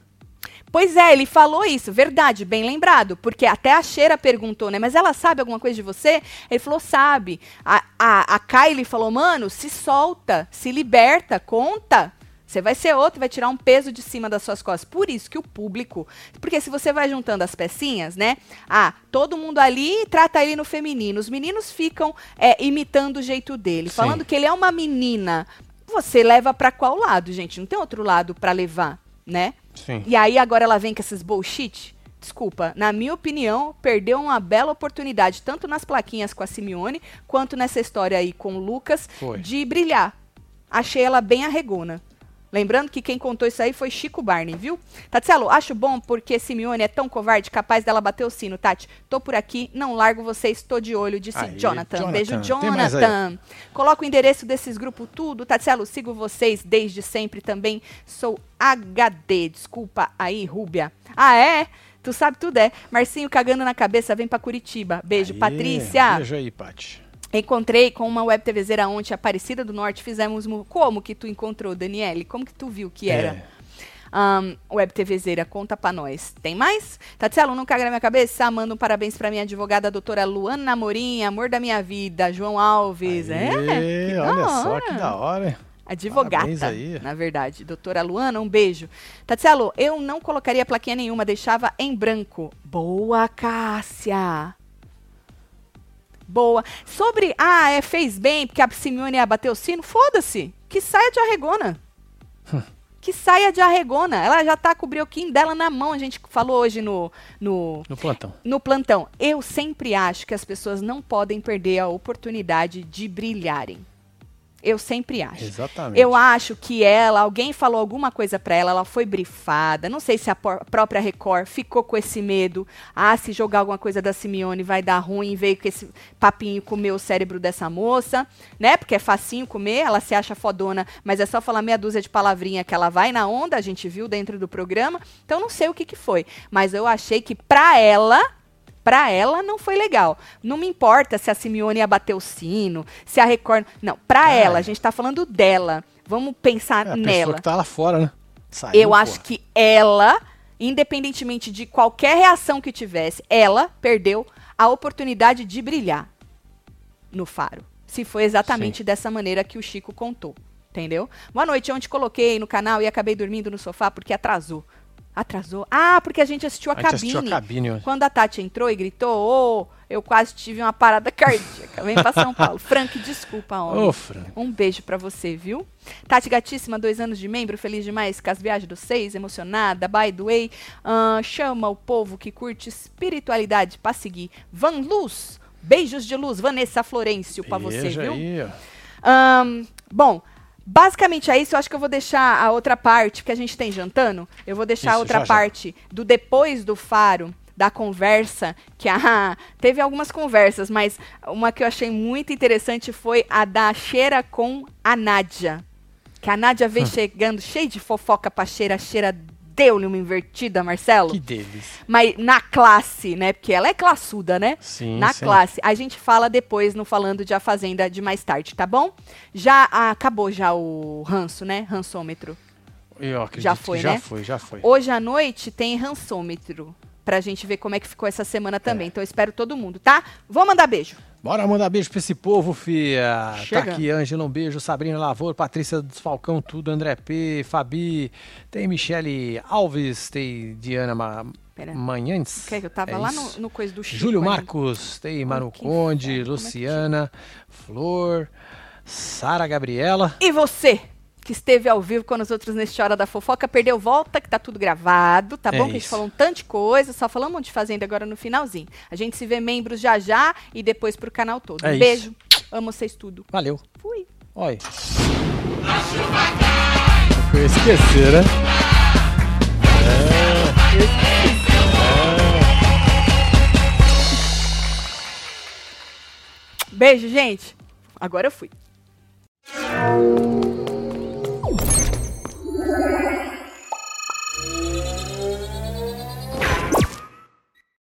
Pois é, ele falou isso, verdade, bem lembrado. Porque até a Cheira perguntou, né? Mas ela sabe alguma coisa de você? Ele falou, sabe. A, a, a Kylie falou, mano, se solta, se liberta, conta. Você vai ser outro, vai tirar um peso de cima das suas costas. Por isso que o público. Porque se você vai juntando as pecinhas, né? Ah, todo mundo ali trata ele no feminino. Os meninos ficam é, imitando o jeito dele, Sim. falando que ele é uma menina. Você leva pra qual lado, gente? Não tem outro lado pra levar, né? Sim. E aí agora ela vem com esses bullshit. Desculpa, na minha opinião, perdeu uma bela oportunidade, tanto nas plaquinhas com a Simeone, quanto nessa história aí com o Lucas, Foi. de brilhar. Achei ela bem arregona. Lembrando que quem contou isso aí foi Chico Barney, viu? Tatielo, acho bom porque Simeone é tão covarde, capaz dela bater o sino, Tati. Tô por aqui, não largo vocês, tô de olho, disse Aí, Jonathan. Jonathan. Beijo? Jonathan. Coloca o endereço desses grupos tudo. Tatielo, sigo vocês desde sempre também. Sou HD. Desculpa aí, Rúbia. Ah, é? Tu sabe tudo, é. Marcinho cagando na cabeça, vem pra Curitiba. Beijo, Aí, Patrícia. Beijo aí, Paty. Encontrei com uma web TVzeira ontem, Aparecida do Norte. Fizemos. Como que tu encontrou, Daniele? Como que tu viu que era? É. Ahn, web TVzeira, conta pra nós. Tem mais? Tatielo, não caga na minha cabeça. Manda um parabéns pra minha advogada, a doutora Luana Namorim, amor da minha vida, João Alves. é? Aê, da olha só que da hora. Advogata, na verdade. Doutora Luana, um beijo. Tatselo, eu não colocaria plaquinha nenhuma, deixava em branco. Boa, Cássia. Boa. Sobre, ah, é, fez bem porque a Simeone ia bater o sino, foda-se. Que saia de arregona. *laughs* que saia de arregona. Ela já tá com o brioquinho dela na mão. A gente falou hoje no, no, No plantão. no plantão. Eu sempre acho que as pessoas não podem perder a oportunidade de brilharem. Eu sempre acho. Exatamente. Eu acho que ela, alguém falou alguma coisa pra ela, ela foi brifada. Não sei se a própria Record ficou com esse medo. Ah, se jogar alguma coisa da Simeone vai dar ruim, veio com esse papinho comer o cérebro dessa moça, né? Porque é facinho comer, ela se acha fodona, mas é só falar meia dúzia de palavrinha que ela vai na onda, a gente viu dentro do programa. Então não sei o que que foi, mas eu achei que pra ela Pra ela não foi legal. Não me importa se a Simeone ia bater o sino, se a Record. Não, pra É. ela, a gente tá falando dela. Vamos pensar É a pessoa nela. que tá lá fora, né? Saiu, Eu pô. acho que ela, independentemente de qualquer reação que tivesse, ela perdeu a oportunidade de brilhar no faro. Se foi exatamente dessa maneira que o Chico contou. Entendeu? Boa noite, ontem coloquei no canal e acabei dormindo no sofá porque atrasou. Atrasou? Ah, porque a gente assistiu a, A gente cabine. assistiu a cabine hoje. Quando a Tati entrou e gritou, ô, eu quase tive uma parada *laughs* cardíaca. Vem pra São Paulo. *laughs* Frank, desculpa, homem. Ô, Fran. Um beijo pra você, viu? Tati Gatíssima, dois anos de membro, feliz demais com as viagens dos seis, emocionada. By the way, ahn, chama o povo que curte espiritualidade pra seguir. Van Luz, beijos de luz. Vanessa Florencio pra você, viu? aí, ó. Ahn, bom, basicamente é isso. Eu acho que eu vou deixar a outra parte, que a gente tem jantando. Eu vou deixar a Isso, outra já, já. parte do depois do faro, da conversa, que a, teve algumas conversas, mas uma que eu achei muito interessante foi a da Cheira com a Nádia. Que a Nádia veio chegando cheia de fofoca pra Cheira, a Cheira deu-lhe uma invertida, Marcelo. Que deles. Mas na classe, né? Porque ela é classuda, né? Sim, na sim. classe. A gente fala depois no Falando de A Fazenda de mais tarde, tá bom? Já ah, acabou já o ranço, né? Rançômetro. Eu acredito Já foi, já né? foi, já foi. Hoje à noite tem rançômetro. Pra gente ver como é que ficou essa semana também. É. Então eu espero todo mundo, tá? Vou mandar beijo. Bora mandar beijo pra esse povo, fia. Chega. Tá aqui, Ângela, um beijo. Sabrina Lavor, Patrícia dos Falcão, tudo. André P, Fabi. Tem Michele Alves, tem Diana Ma Pera. Quer que eu tava é lá no, no coisa do Chico. Júlio. Marcos, tem Manu Conde, é Luciana, Flor, Sara Gabriela. E você, que esteve ao vivo com os outros neste Hora da Fofoca, perdeu volta, que tá tudo gravado, tá É bom? Que a gente falou um tanto de coisa, só falamos de Fazenda agora no finalzinho. A gente se vê membros já já e depois pro canal todo. É um beijo, amo vocês tudo. Valeu. Fui. Eu ia esquecer, né? Beijo, gente. Agora eu fui.